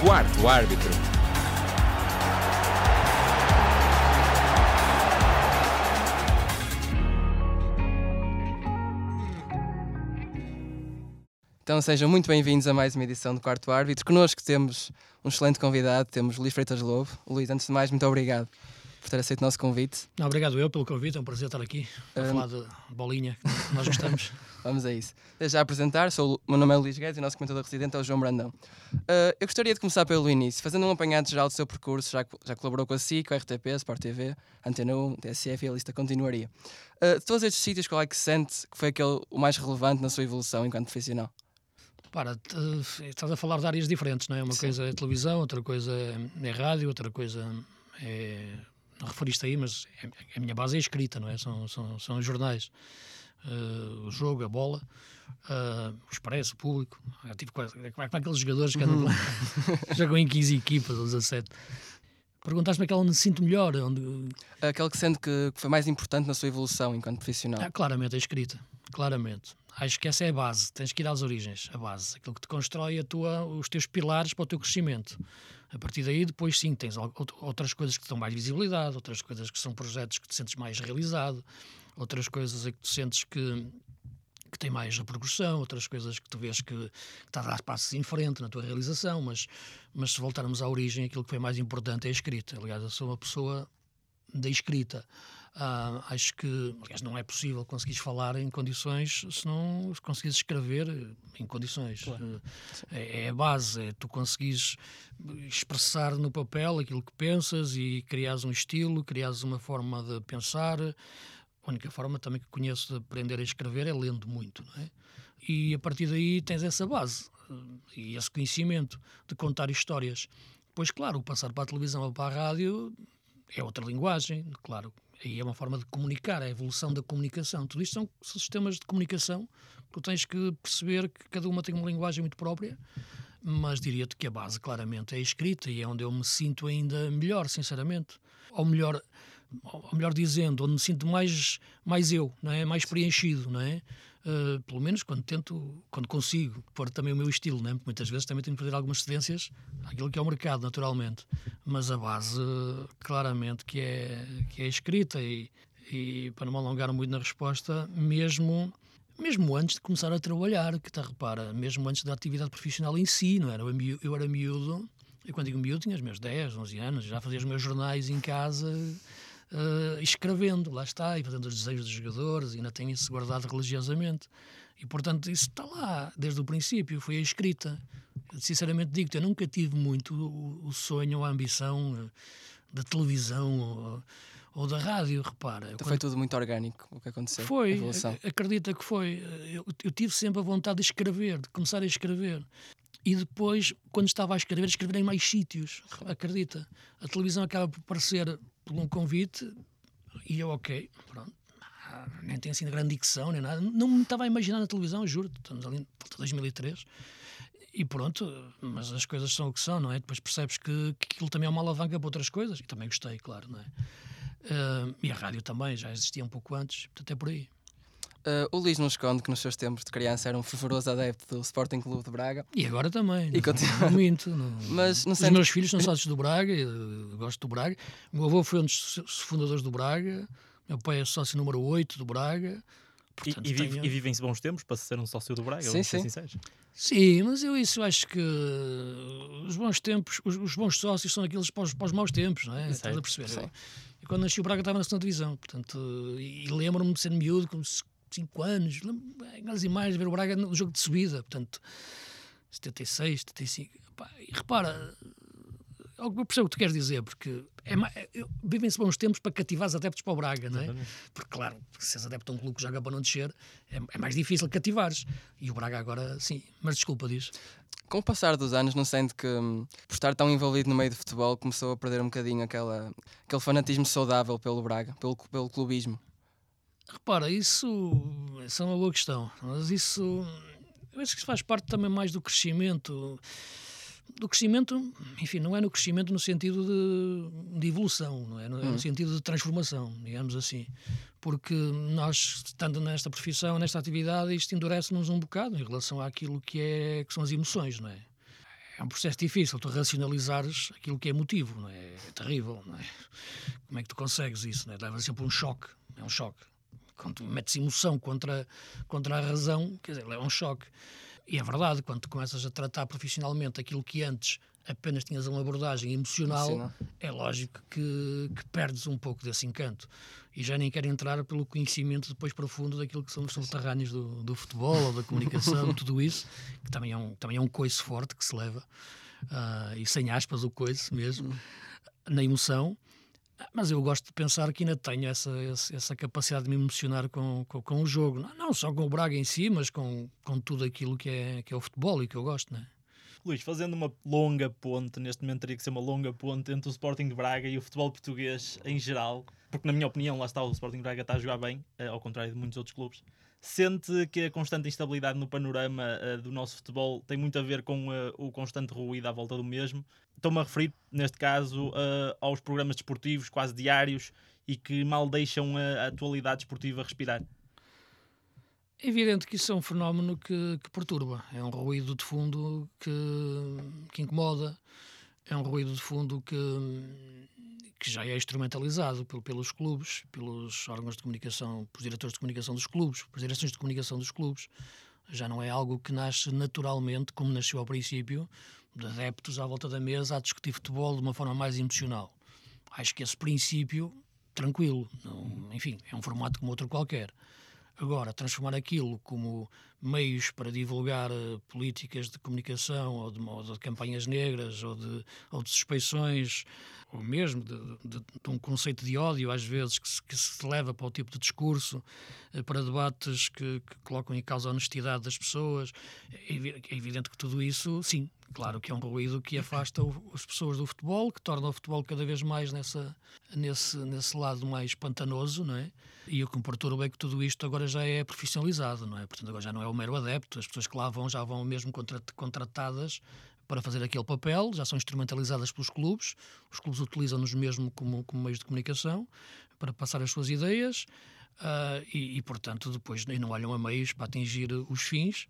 Quarto árbitro. Então sejam muito bem-vindos a mais uma edição do Quarto Árbitro. Connosco temos um excelente convidado, temos Luís Freitas Lobo. Luís, antes de mais, muito obrigado por ter aceito o nosso convite. Não, obrigado eu pelo convite, é um prazer estar aqui a Um, falar de bolinha, que nós gostamos. Vamos a isso. Desde já apresentar, sou, o meu nome é Luís Guedes e o nosso comentador residente é o João Brandão. Uh, eu gostaria de começar pelo início, fazendo um apanhado geral do seu percurso, já, já colaborou com a SIC, com a RTP, Sport TV, Antena 1, TSF e a lista continuaria. Uh, de todos estes sítios, qual é que se sente que foi aquele o mais relevante na sua evolução enquanto profissional? Para, te- estás a falar de áreas diferentes, não é? Uma Sim. coisa é televisão, outra coisa é, é rádio, outra coisa é. Não referiste aí, mas é- a minha base é escrita, não é? São, são, são os jornais. Eh, o jogo, a bola, eh, o expresso, o público. Eu tive quase, é como aqueles jogadores que andam lá, jogam em 15 equipas ou 17. Perguntaste-me aquela onde me sinto melhor, onde, Aquele que sente que, que foi mais importante na sua evolução enquanto profissional. Ah, claramente a escrita, claramente. Acho que essa é a base, tens que ir às origens, a base, aquilo que te constrói a tua, os teus pilares para o teu crescimento. A partir daí, depois sim, tens outras coisas que te dão mais visibilidade, outras coisas que são projetos que te sentes mais realizado, outras coisas em que tu sentes que, que têm mais repercussão, outras coisas que tu vês que, que estás a dar passos em frente na tua realização, mas, mas se voltarmos à origem, aquilo que foi mais importante é a escrita. Aliás, eu sou uma pessoa da escrita. Ah, acho que, aliás, não é possível conseguires falar em condições se não se conseguires escrever em condições. Eh, É, é a base, é tu conseguires expressar no papel aquilo que pensas e criares um estilo, criares uma forma de pensar. A única forma também que conheço de aprender a escrever é lendo muito, não é? E a partir daí tens essa base eh, e esse conhecimento de contar histórias. Pois, claro, o passar para a televisão ou para a rádio é outra linguagem, claro. Aí é uma forma de comunicar, é a evolução da comunicação. Tudo isto são sistemas de comunicação que tu tens que perceber que cada uma tem uma linguagem muito própria, mas diria-te que a base, claramente, é a escrita e é onde eu me sinto ainda melhor, sinceramente. Ou melhor, ou melhor dizendo, onde me sinto mais, mais eu, não é? mais preenchido, não é? Uh, pelo menos quando tento, quando consigo pôr também o meu estilo, né? porque muitas vezes também tenho que fazer algumas cedências àquilo que é o mercado, naturalmente. Mas a base, claramente, que é, que é escrita e, e, para não me alongar muito na resposta, mesmo, mesmo antes de começar a trabalhar, que tá, repara, mesmo antes da atividade profissional em si, não era? Eu, eu era miúdo, e quando digo miúdo tinha os meus 10, 11 anos, já fazia os meus jornais em casa, eh, escrevendo, lá está, e fazendo os desejos dos jogadores, e ainda tenho isso guardado religiosamente. E, portanto, isso está lá desde o princípio, foi a escrita. Sinceramente digo-te, eu nunca tive muito o, o sonho ou a ambição eh, da televisão ou, ou da rádio, repara. Então foi tudo muito orgânico o que aconteceu. Foi, ac- acredita que foi. Eu, eu tive sempre a vontade de escrever, de começar a escrever. E depois, quando estava a escrever, escrever em mais sítios, acredita. A televisão acaba por aparecer por um convite e eu, ok, pronto. Ah, Nem tem assim grande dicção, nem nada. Não me estava a imaginar na televisão, juro. Estamos ali volta de 2003. E pronto, mas as coisas são o que são, não é? Depois percebes que, que aquilo também é uma alavanca para outras coisas. E também gostei, claro, não é? Ah, e a rádio também, já existia um pouco antes, portanto é por aí. Uh, o Luís não esconde que nos seus tempos de criança era um fervoroso adepto do Sporting Clube de Braga. E agora também. E não- continua. não- Mas não Os sei- meus filhos são sócios do Braga, gosto do Braga. O meu avô foi um dos fundadores do Braga, meu pai é sócio número 8 do Braga. E, Portanto, e, vive- tenho- e vivem-se bons tempos para ser um sócio do Braga, Sim, sim. sinceros. Sim, mas eu isso acho que os bons tempos, os, os bons sócios são aqueles para os, para os maus tempos, não é? Estás a perceber? sim. Eu, eu quando nasci o Braga estava na segunda divisão, portanto, e, e lembro-me de ser miúdo, com 5 anos, aquelas imagens, ver o Braga no jogo de subida, portanto, 76, 75. Pá, e repara, eu percebo o que tu queres dizer, porque é, é- vivem-se bons tempos para cativar os adeptos para o Braga, não é? Exatamente. Porque, claro, se és adepto a um clube que joga para não descer, é, é mais difícil cativares. E o Braga agora, sim. Mas desculpa, diz. Com o passar dos anos, não sente que, hum, por estar tão envolvido no meio do futebol, começou a perder um bocadinho aquela, aquele fanatismo saudável pelo Braga, pelo, pelo clubismo? Repara, isso, isso é uma boa questão. Mas isso, eu acho que faz parte também mais do crescimento. Do crescimento, enfim, não é no crescimento no sentido de, de evolução, não é? No, é no sentido de transformação, digamos assim. Porque nós, estando nesta profissão, nesta atividade, isto endurece-nos um bocado em relação àquilo que, é, que são as emoções, não é? é um processo difícil, tu racionalizares aquilo que é motivo, não é? é terrível, não é? Como é que tu consegues isso, não é? Leva sempre um choque, é um choque. Quando metes emoção contra, contra a razão, quer dizer, é um choque. E é verdade, quando tu começas a tratar profissionalmente aquilo que antes apenas tinhas uma abordagem emocional, Sim, é lógico que, que perdes um pouco desse encanto. E já nem quero entrar pelo conhecimento depois profundo daquilo que são os subterrâneos do, do futebol ou da comunicação, tudo isso, que também é um, também é um coice forte que se leva, ah, e sem aspas o coice mesmo, na emoção. Mas eu gosto de pensar que ainda tenho essa, essa, capacidade de me emocionar com, com, com o jogo. Não, não só com o Braga em si, mas com, com tudo aquilo que é, que é o futebol e que eu gosto, não é? Luís, fazendo uma longa ponte, neste momento teria que ser uma longa ponte entre o Sporting de Braga e o futebol português em geral, porque na minha opinião, lá está, o Sporting de Braga está a jogar bem, eh, ao contrário de muitos outros clubes. Sente que a constante instabilidade no panorama eh, do nosso futebol tem muito a ver com eh, o constante ruído à volta do mesmo. Estou-me a referir, neste caso, eh, aos programas desportivos quase diários e que mal deixam a, atualidade esportiva respirar. É evidente que isso é um fenómeno que, que perturba. É um ruído de fundo que, que incomoda. É um ruído de fundo que, que já é instrumentalizado pel- pelos clubes, pelos órgãos de comunicação, pelos diretores de comunicação dos clubes, pelas direções de comunicação dos clubes. Já não é algo que nasce naturalmente, como nasceu ao princípio, de adeptos à volta da mesa a discutir futebol de uma forma mais emocional. Acho que esse princípio, tranquilo, não- enfim, é um formato como outro qualquer. Agora, transformar aquilo como meios para divulgar eh, políticas de comunicação ou de, ou de campanhas negras ou de, ou de suspeições, ou mesmo de, de- de um conceito de ódio, às vezes, que se, que se leva para o tipo de discurso, eh, para debates que, que colocam em causa a honestidade das pessoas. É é evidente que tudo isso, sim, claro que é um ruído que afasta as pessoas do futebol, que torna o futebol cada vez mais nessa, nesse, nesse lado mais pantanoso, não é? E o que me perturba é que tudo isto agora já é profissionalizado, não é? Portanto, agora já não é o mero adepto, as pessoas que lá vão já vão mesmo contra- contratadas para fazer aquele papel, já são instrumentalizadas pelos clubes, os clubes utilizam-nos mesmo como, como meios de comunicação para passar as suas ideias ah, e, e, portanto, depois não olham a meios para atingir os fins.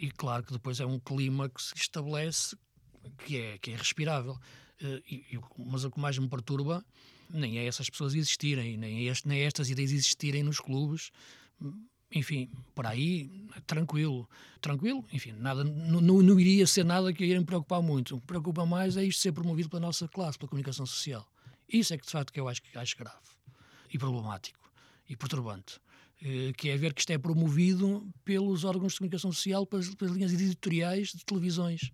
E claro que depois é um clima que se estabelece que é, que é respirável. Eh, e- mas o que mais me perturba nem é essas pessoas existirem, nem, é este, nem é estas ideias existirem nos clubes. Enfim, por aí, tranquilo. Tranquilo, enfim, nada, não, não, iria ser nada que iria me preocupar muito. O que preocupa mais é isto ser promovido pela nossa classe, pela comunicação social. Isso é que, de facto, que eu acho, acho grave e problemático e perturbante. Eh, Que é ver que isto é promovido pelos órgãos de comunicação social, pelas, pelas linhas editoriais de televisões.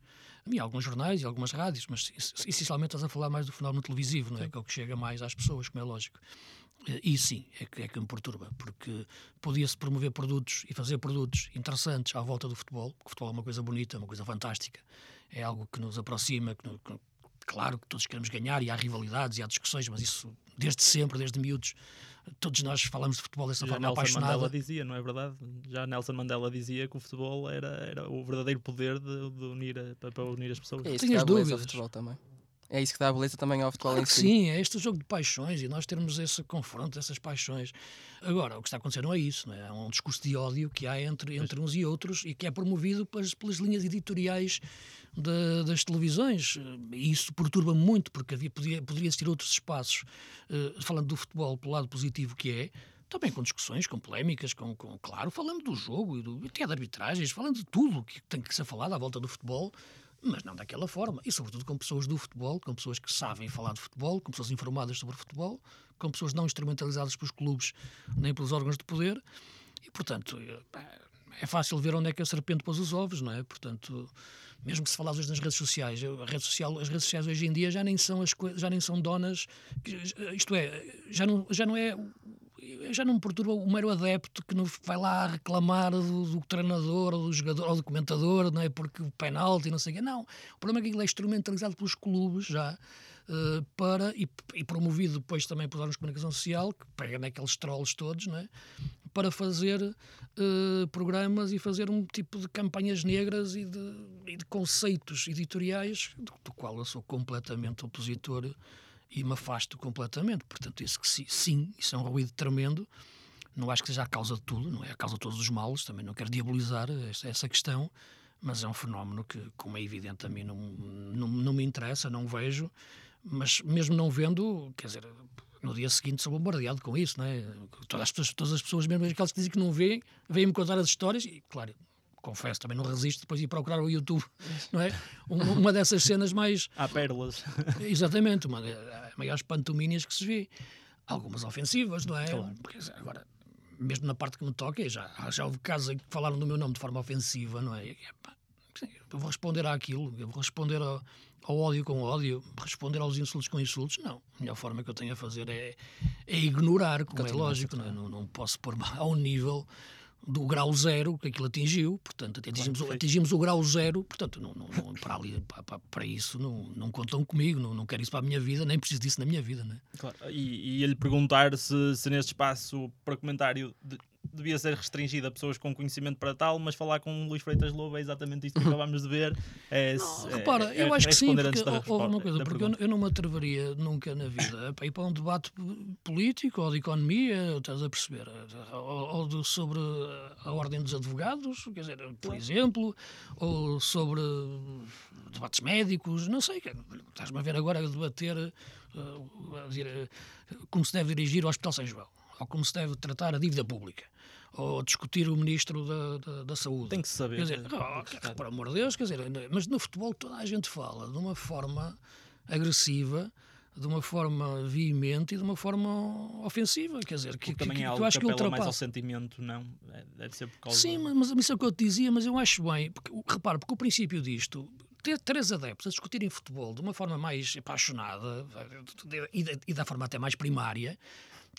E alguns jornais e algumas rádios, mas es- essencialmente estás a falar mais do fenómeno televisivo, não é? Que é o que chega mais às pessoas, como é lógico. Eh, E sim, é que, é que me perturba, porque podia-se promover produtos e fazer produtos interessantes à volta do futebol, porque o futebol é uma coisa bonita, uma coisa fantástica, é algo que nos aproxima, que, que- claro que todos queremos ganhar e há rivalidades e há discussões, mas isso desde sempre, desde miúdos, todos nós falamos de futebol dessa Já forma Nelson apaixonada. Mandela dizia, não é verdade? Já Nelson Mandela dizia que o futebol era, era o verdadeiro poder de, de unir, a- para, unir as pessoas. É isso Tenho que dá as beleza ao dúvidas. futebol também. É isso que dá beleza também ao futebol Claro em si. sim, é este jogo de paixões e nós termos esse confronto, essas paixões. Agora, o que está a acontecer não é isso, não é? É um discurso de ódio que há entre, entre uns e outros e que é promovido pelas, pelas linhas editoriais da- das televisões. E isso perturba muito, porque havia, podia, poderia existir outros espaços, eh, falando do futebol pelo lado positivo que é, também com discussões, com polémicas, com, com- claro, falando do jogo e do, até de arbitragens, falando de tudo que tem que ser falado à volta do futebol, mas não daquela forma. E sobretudo com pessoas do futebol, com pessoas que sabem falar de futebol, com pessoas informadas sobre futebol, com pessoas não instrumentalizadas pelos clubes nem pelos órgãos de poder. E, portanto, eh, é fácil ver onde é que a serpente pôs os ovos, não é? Portanto, mesmo que se falasse hoje nas redes sociais, a rede social, as redes sociais hoje em dia já nem são, as já nem são donas, que- isto é, já não, já não é já não me perturba o mero adepto que vai lá reclamar do, do treinador ou do jogador ou do comentador, não é? Porque o penalti não sei o quê. Não. O problema é que aquilo é instrumentalizado pelos clubes já eh, para, e, e promovido depois também pelos órgãos de comunicação social, que pega naqueles trolls todos, não é? Para fazer eh, programas e fazer um tipo de campanhas negras e de, e de conceitos editoriais do, do qual eu sou completamente opositor e me afasto completamente. Portanto, isso que sim, isso é um ruído tremendo. Não acho que seja a causa de tudo, não é a causa de todos os males, também não quero diabolizar essa questão, mas é um fenómeno que, como é evidente, a mim não, não, não me interessa, não vejo, mas mesmo não vendo, quer dizer, no dia seguinte sou bombardeado com isso, não é? Todas as pessoas, todas as pessoas mesmo aquelas que dizem que não veem, vêm-me contar as histórias e, claro, confesso, também não resisto depois de ir procurar o YouTube, não é? Uma, uma dessas cenas mais... Há pérolas. Exatamente, uma das maiores pantomínias que se vê. Algumas ofensivas, não é? Claro. Porque, agora, mesmo na parte que me toca, já, já houve casos em que falaram do meu nome de forma ofensiva, não é? E, epá, eu vou responder àquilo, eu vou responder ao, ao ódio com ódio, responder aos insultos com insultos. Não. A melhor forma que eu tenho a fazer é, é ignorar, como é lógico, não, é? não, não posso pôr ao nível do grau zero que aquilo atingiu, portanto, atingimos, claro, atingimos o grau zero, portanto, não, não, para, ali, para, para, isso não, não contam comigo, não, não quero isso para a minha vida, nem preciso disso na minha vida. Né? Claro. E, e ele perguntar se, se neste espaço para comentário de, devia ser restringido a pessoas com conhecimento para tal, mas falar com Luís Freitas Lobo é exatamente isto que acabámos de ver. É, não, é, repara, é, eu acho que sim, porque, houve uma coisa, porque eu, eu, não me atreveria nunca na vida a ir para um debate político ou de economia, estás a perceber, ou, ou de, sobre a ordem dos advogados, quer dizer, por exemplo, ou sobre debates médicos, não sei, estás-me a ver agora a debater uh, a dizer, uh, como se deve dirigir o Hospital São João ou como se deve tratar a dívida pública, ou discutir o Ministro da, da, da Saúde. Tem que saber. Quer dizer, oh, por amor de Deus, quer dizer, mas no futebol toda a gente fala de uma forma agressiva, de uma forma veemente e de uma forma ofensiva, quer dizer, que, também que, é algo que eu acho que, que ultrapassa. mais ao sentimento, não? É, deve ser por causa... Sim, mas, mas isso é o que eu te dizia, mas eu acho bem, porque, repare, porque o princípio disto, ter três adeptos a discutirem futebol de uma forma mais apaixonada e da forma até mais primária,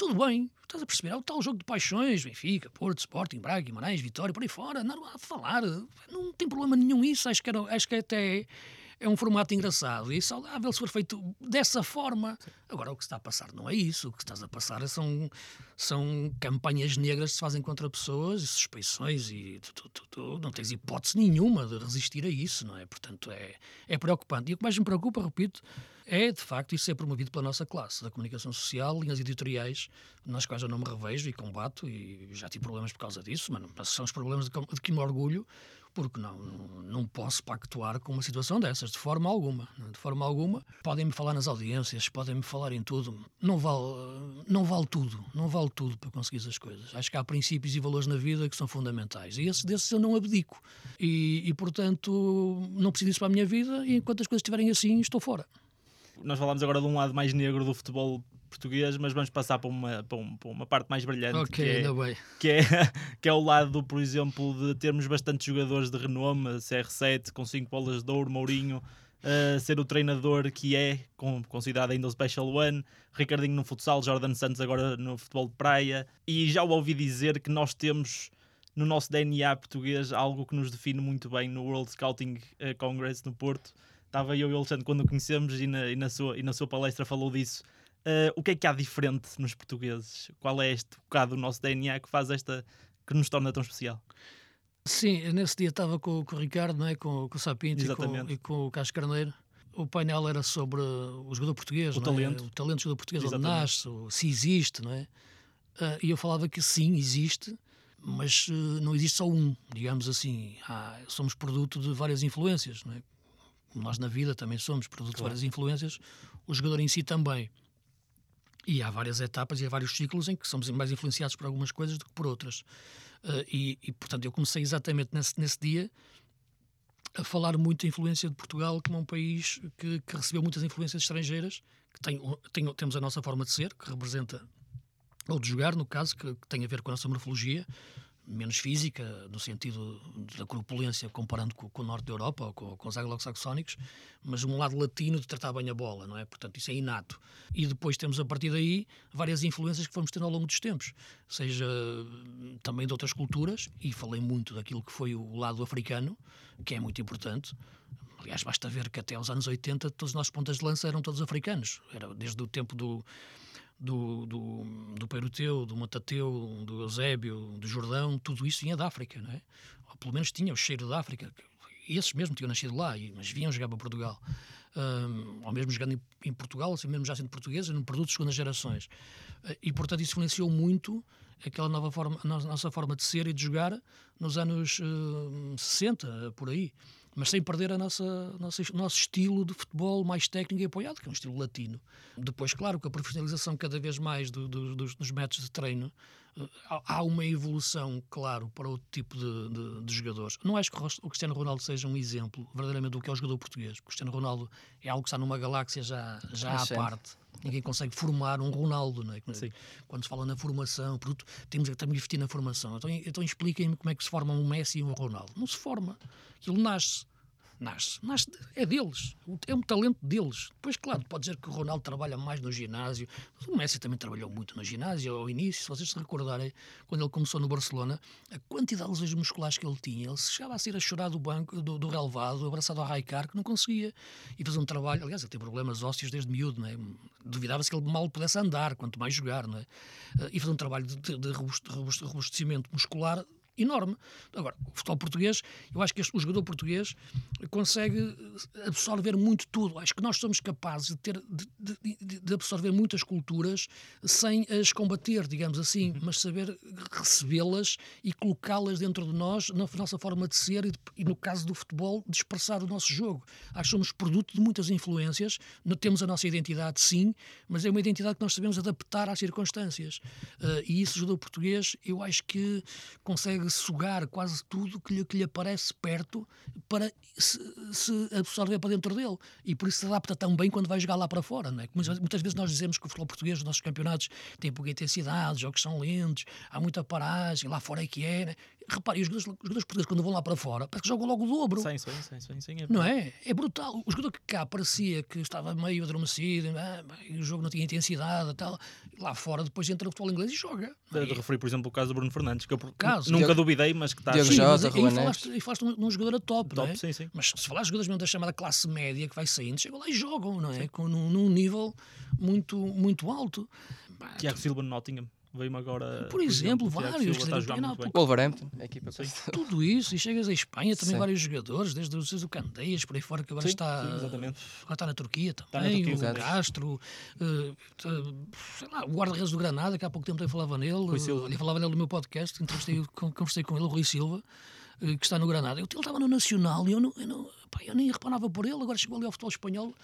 tudo bem, estás a perceber? É o tal jogo de paixões, Benfica, Porto, Sporting, Braga, Guimarães, Vitória, por aí fora, não há de falar, não tem problema nenhum isso, acho que, era, acho que até é um formato engraçado e saudável se for feito dessa forma. Agora, o que está a passar não é isso. O que estás a passar são, são campanhas negras que se fazem contra pessoas e suspeições e tu, tu, tu, tu, não tens hipótese nenhuma de resistir a isso, não é? Portanto, é, é preocupante. E o que mais me preocupa, repito, é de facto isso ser promovido pela nossa classe da comunicação social, linhas editoriais nas quais eu não me revejo e combato e já tive problemas por causa disso, mas são os problemas de que me orgulho porque não, não posso pactuar com uma situação dessas, de forma alguma. De forma alguma. Podem-me falar nas audiências, podem-me falar em tudo. Não vale, não vale tudo, não vale tudo para conseguir as coisas. Acho que há princípios e valores na vida que são fundamentais. E esses desses eu não abdico. E, e portanto, não preciso disso para a minha vida e enquanto as coisas estiverem assim, estou fora. Nós falamos agora de um lado mais negro do futebol português, mas vamos passar para uma, para, um, para uma parte mais brilhante. Ok, que é. Que é, que é o lado, por exemplo, de termos bastantes jogadores de renome, CR7 com 5 bolas de ouro, Mourinho, uh, ser o treinador que é, com, considerado ainda o Special One, Ricardinho no futsal, Jordan Santos agora no futebol de praia, e já o ouvi dizer que nós temos no nosso DNA português algo que nos define muito bem no World Scouting eh, Congress no Porto. Estava eu e o Alexandre quando o conhecemos e na, e na, sua, e na sua palestra falou disso Uh, o que é que há diferente nos portugueses? Qual é este bocado do nosso DNA que faz esta que nos torna tão especial? Sim, nesse dia estava com, com o Ricardo, não é? com, com o Sapinto e com, e com, o Carlos Carneiro. O painel era sobre o jogador português, o é? talento, o talento do jogador português, Exatamente. onde nasce, se existe, não é? Uh, e eu falava que sim, existe, mas uh, não existe só um, digamos assim. Há, somos produto de várias influências, não é? Nós na vida também somos produto claro. de várias influências, o jogador em si também. E há várias etapas e há vários ciclos em que somos mais influenciados por algumas coisas do que por outras. Uh, e, e, portanto, eu comecei exatamente nesse, nesse dia a falar muito da influência de Portugal como um país que, que recebeu muitas influências estrangeiras, que tem, tem, temos a nossa forma de ser, que representa, ou de jogar, no caso, que, que tem a ver com a nossa morfologia, menos física, no sentido da corpulência, comparando com, com o norte da Europa ou com, com os anglo-saxónicos, mas um lado latino de tratar bem a bola, não é? Portanto, isso é inato. E depois temos, a partir daí, várias influências que fomos tendo ao longo dos tempos, seja também de outras culturas, e falei muito daquilo que foi o lado africano, que é muito importante. Aliás, basta ver que até aos anos 80 todos os nossos pontas de lança eram todos africanos. Era desde o tempo do do, do, do Peruteu, do Matateu, do Eusébio, do Jordão, tudo isso vinha da África, não é? Ou pelo menos tinha o cheiro da África. Esses mesmo tinham nascido lá, mas vinham jogar para Portugal. Um, ou mesmo jogando em, Portugal, assim mesmo já sendo portugueses, num produto de segundas gerações. Uh, e, portanto, isso influenciou muito aquela nova forma, a nossa forma de ser e de jogar nos anos uh, 60, por aí mas sem perder a nossa, nossa, o nosso estilo de futebol mais técnico e apoiado, que é um estilo latino. Depois, claro, com a profissionalização cada vez mais do, do, dos, dos, métodos de treino, eh, há uma evolução, claro, para outro tipo de, de, de, jogadores. Não acho que o Cristiano Ronaldo seja um exemplo verdadeiramente do que é o jogador português. O Cristiano Ronaldo é algo que está numa galáxia já, já à parte. Ninguém consegue formar um Ronaldo, não é? Quando se fala na formação, produto, temos que também investir na formação. Então, então expliquem-me como é que se forma um Messi e um Ronaldo. Não se forma. Aquilo nasce nasce, nasce, é deles, é um talento deles. Depois, claro, pode dizer que o Ronaldo trabalha mais no ginásio, mas o Messi também trabalhou muito no ginásio ao início. Se vocês se recordarem, quando ele começou no Barcelona, a quantidade de lesões musculares que ele tinha, ele chegava a ser a chorar do banco, do, do relevado, abraçado ao Raikar, que não conseguia. E fazia um trabalho, aliás, ele tem problemas ósseos desde miúdo, não é? duvidava-se que ele mal pudesse andar, quanto mais jogar, não é? E fazer um trabalho de, de, de robustecimento muscular enorme. Agora, o futebol português, eu acho que este, o jogador português consegue absorver muito tudo. Acho que nós somos capazes de, ter, de, de, de absorver muitas culturas sem as combater, digamos assim, uhum. mas saber recebê-las e colocá-las dentro de nós, na nossa forma de ser e, e, no caso do futebol, de expressar o nosso jogo. Acho que somos produto de muitas influências, não temos a nossa identidade, sim, mas é uma identidade que nós sabemos adaptar às circunstâncias. Uh, e isso, o jogador português, eu acho que consegue sugar quase tudo que lhe, que lhe aparece perto para se, se, absorver para dentro dele. E por isso se adapta tão bem quando vai jogar lá para fora. Não é? Muitas, muitas vezes nós dizemos que o futebol português, os nossos campeonatos, tem pouca intensidade, os jogos são lentos, há muita paragem, lá fora é que é. Né? Repare, os jogadores, os jogadores portugueses, quando vão lá para fora, parece que jogam logo o dobro. Sim, sim, sim, sim, sim é não é? É brutal. O jogador que cá parecia que estava meio adormecido, ah, o jogo não tinha intensidade tal, lá fora depois entra o futebol inglês e joga. De, de referir, por exemplo, o caso do Bruno Fernandes, que eu caso, nunca Diego, duvidei, mas que está... Diego Jota, e, e falaste, e falaste num, num jogador a top, top não é? sim, sim. Mas se falar de jogadores mesmo da chamada classe média que vai saindo, chegam lá e jogam, não é? Com, num, num nível muito, muito alto. Tiago Silva no Nottingham veio-me agora. Por exemplo, por exemplo vários. Dizer, Wolverhampton, a equipa Sim. Tudo isso, e chegas à Espanha, também Sim. vários jogadores, desde, o Candeias, por aí fora, que agora Sim, está. Agora está na Turquia também, na Turquia, o Castro, uh, sei lá, o guarda-redes do Granada, que há pouco tempo eu falava nele, ele falava nele no meu podcast, entrevistei, conversei com ele, o Rui Silva, uh, que está no Granada. Ele estava no Nacional e eu, não, eu, não, pá, eu nem reparava por ele, agora chegou ali ao futebol espanhol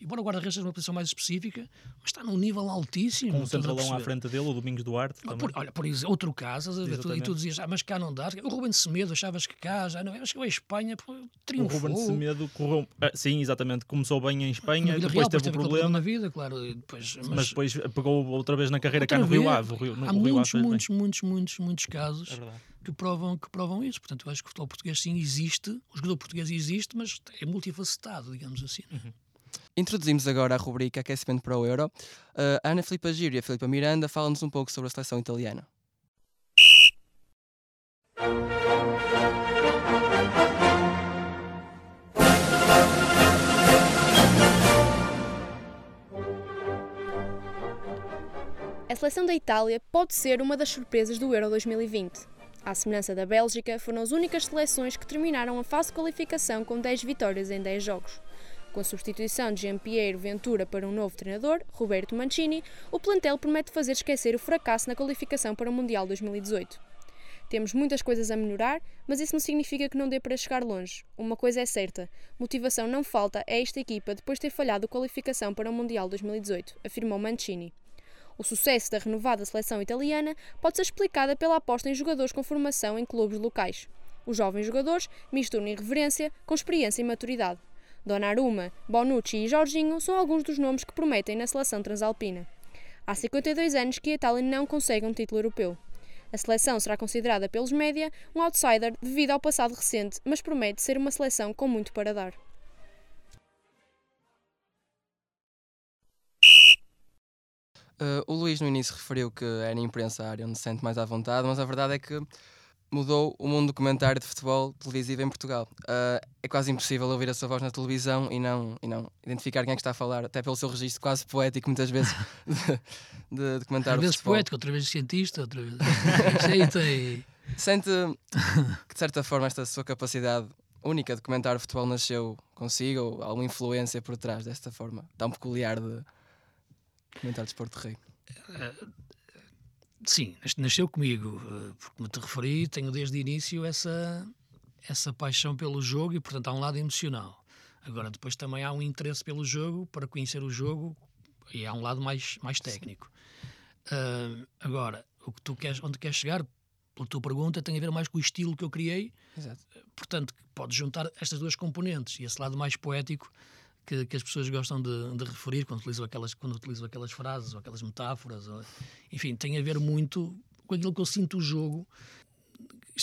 embora o guarda-redes seja uma posição mais específica, mas está num nível altíssimo. Com um centralão à frente dele, o Domingos Duarte. Ah, por, olha, por exemplo, outro caso, e tu dizias, ah, mas cá não dá. O Ruben Semedo, achavas que cá já não é? Chegou a Espanha, triunfou. O Ruben Semedo correu, ah, sim, exatamente, começou bem em Espanha, depois Real, teve, teve um problema. na vida, claro. Depois, mas, mas, depois pegou outra vez na carreira cá no Rio Ave. Rio, Há no muitos, Rio muitos, muitos, muitos, muitos casos. É que provam, que provam isso. Portanto, eu acho que o futebol português sim existe, o jogador português existe, mas é multifacetado, digamos assim. Uhum. Introduzimos agora a rubrica Aquecimento para o Euro. Uh, Ana Filipa Giro e a Filipa Miranda falam-nos um pouco sobre a seleção italiana. A seleção da Itália pode ser uma das surpresas do Euro 2020. À semelhança da Bélgica, foram as únicas seleções que terminaram a fase de qualificação com 10 vitórias em 10 jogos. Com a substituição de Jean-Pierre Ventura para um novo treinador, Roberto Mancini, o plantel promete fazer esquecer o fracasso na qualificação para o Mundial 2018. Temos muitas coisas a melhorar, mas isso não significa que não dê para chegar longe. Uma coisa é certa: motivação não falta a esta equipa depois de ter falhado a qualificação para o Mundial 2018, afirmou Mancini. O sucesso da renovada seleção italiana pode ser explicada pela aposta em jogadores com formação em clubes locais. Os jovens jogadores misturam irreverência com experiência e maturidade. Donnarumma, Bonucci e Jorginho são alguns dos nomes que prometem na seleção transalpina. Há 52 anos que a Itália não consegue um título europeu. A seleção será considerada pelos média um outsider devido ao passado recente, mas promete ser uma seleção com muito para dar. Uh, o Luís no início referiu que é na imprensa a área onde se sente mais à vontade, mas a verdade é que mudou o mundo do comentário de futebol televisivo em Portugal. Uh, é quase impossível ouvir a sua voz na televisão e não, e não identificar quem é que está a falar, até pelo seu registro quase poético, muitas vezes, de, de, de comentário Às vezes futebol. poético, outra vez cientista, outra vez. Sente que, de certa forma, esta sua capacidade única de comentar futebol nasceu consigo ou alguma influência por trás desta forma tão peculiar de comentar desporto de rei? Uh, sim, nasceu comigo, eh, porque me te referi, tenho desde o início essa, essa paixão pelo jogo e, portanto, há um lado emocional. Agora, depois também há um interesse pelo jogo, para conhecer o jogo, e há um lado mais, mais técnico. Uh, agora, o que tu queres, onde queres chegar, pela tua pergunta, tem a ver mais com o estilo que eu criei. Exato. Portanto, podes juntar estas duas componentes e esse lado mais poético que, que as pessoas gostam de, de, referir quando utilizam aquelas, quando utilizam aquelas frases ou aquelas metáforas. Ou, enfim, tem a ver muito com aquilo que eu sinto o jogo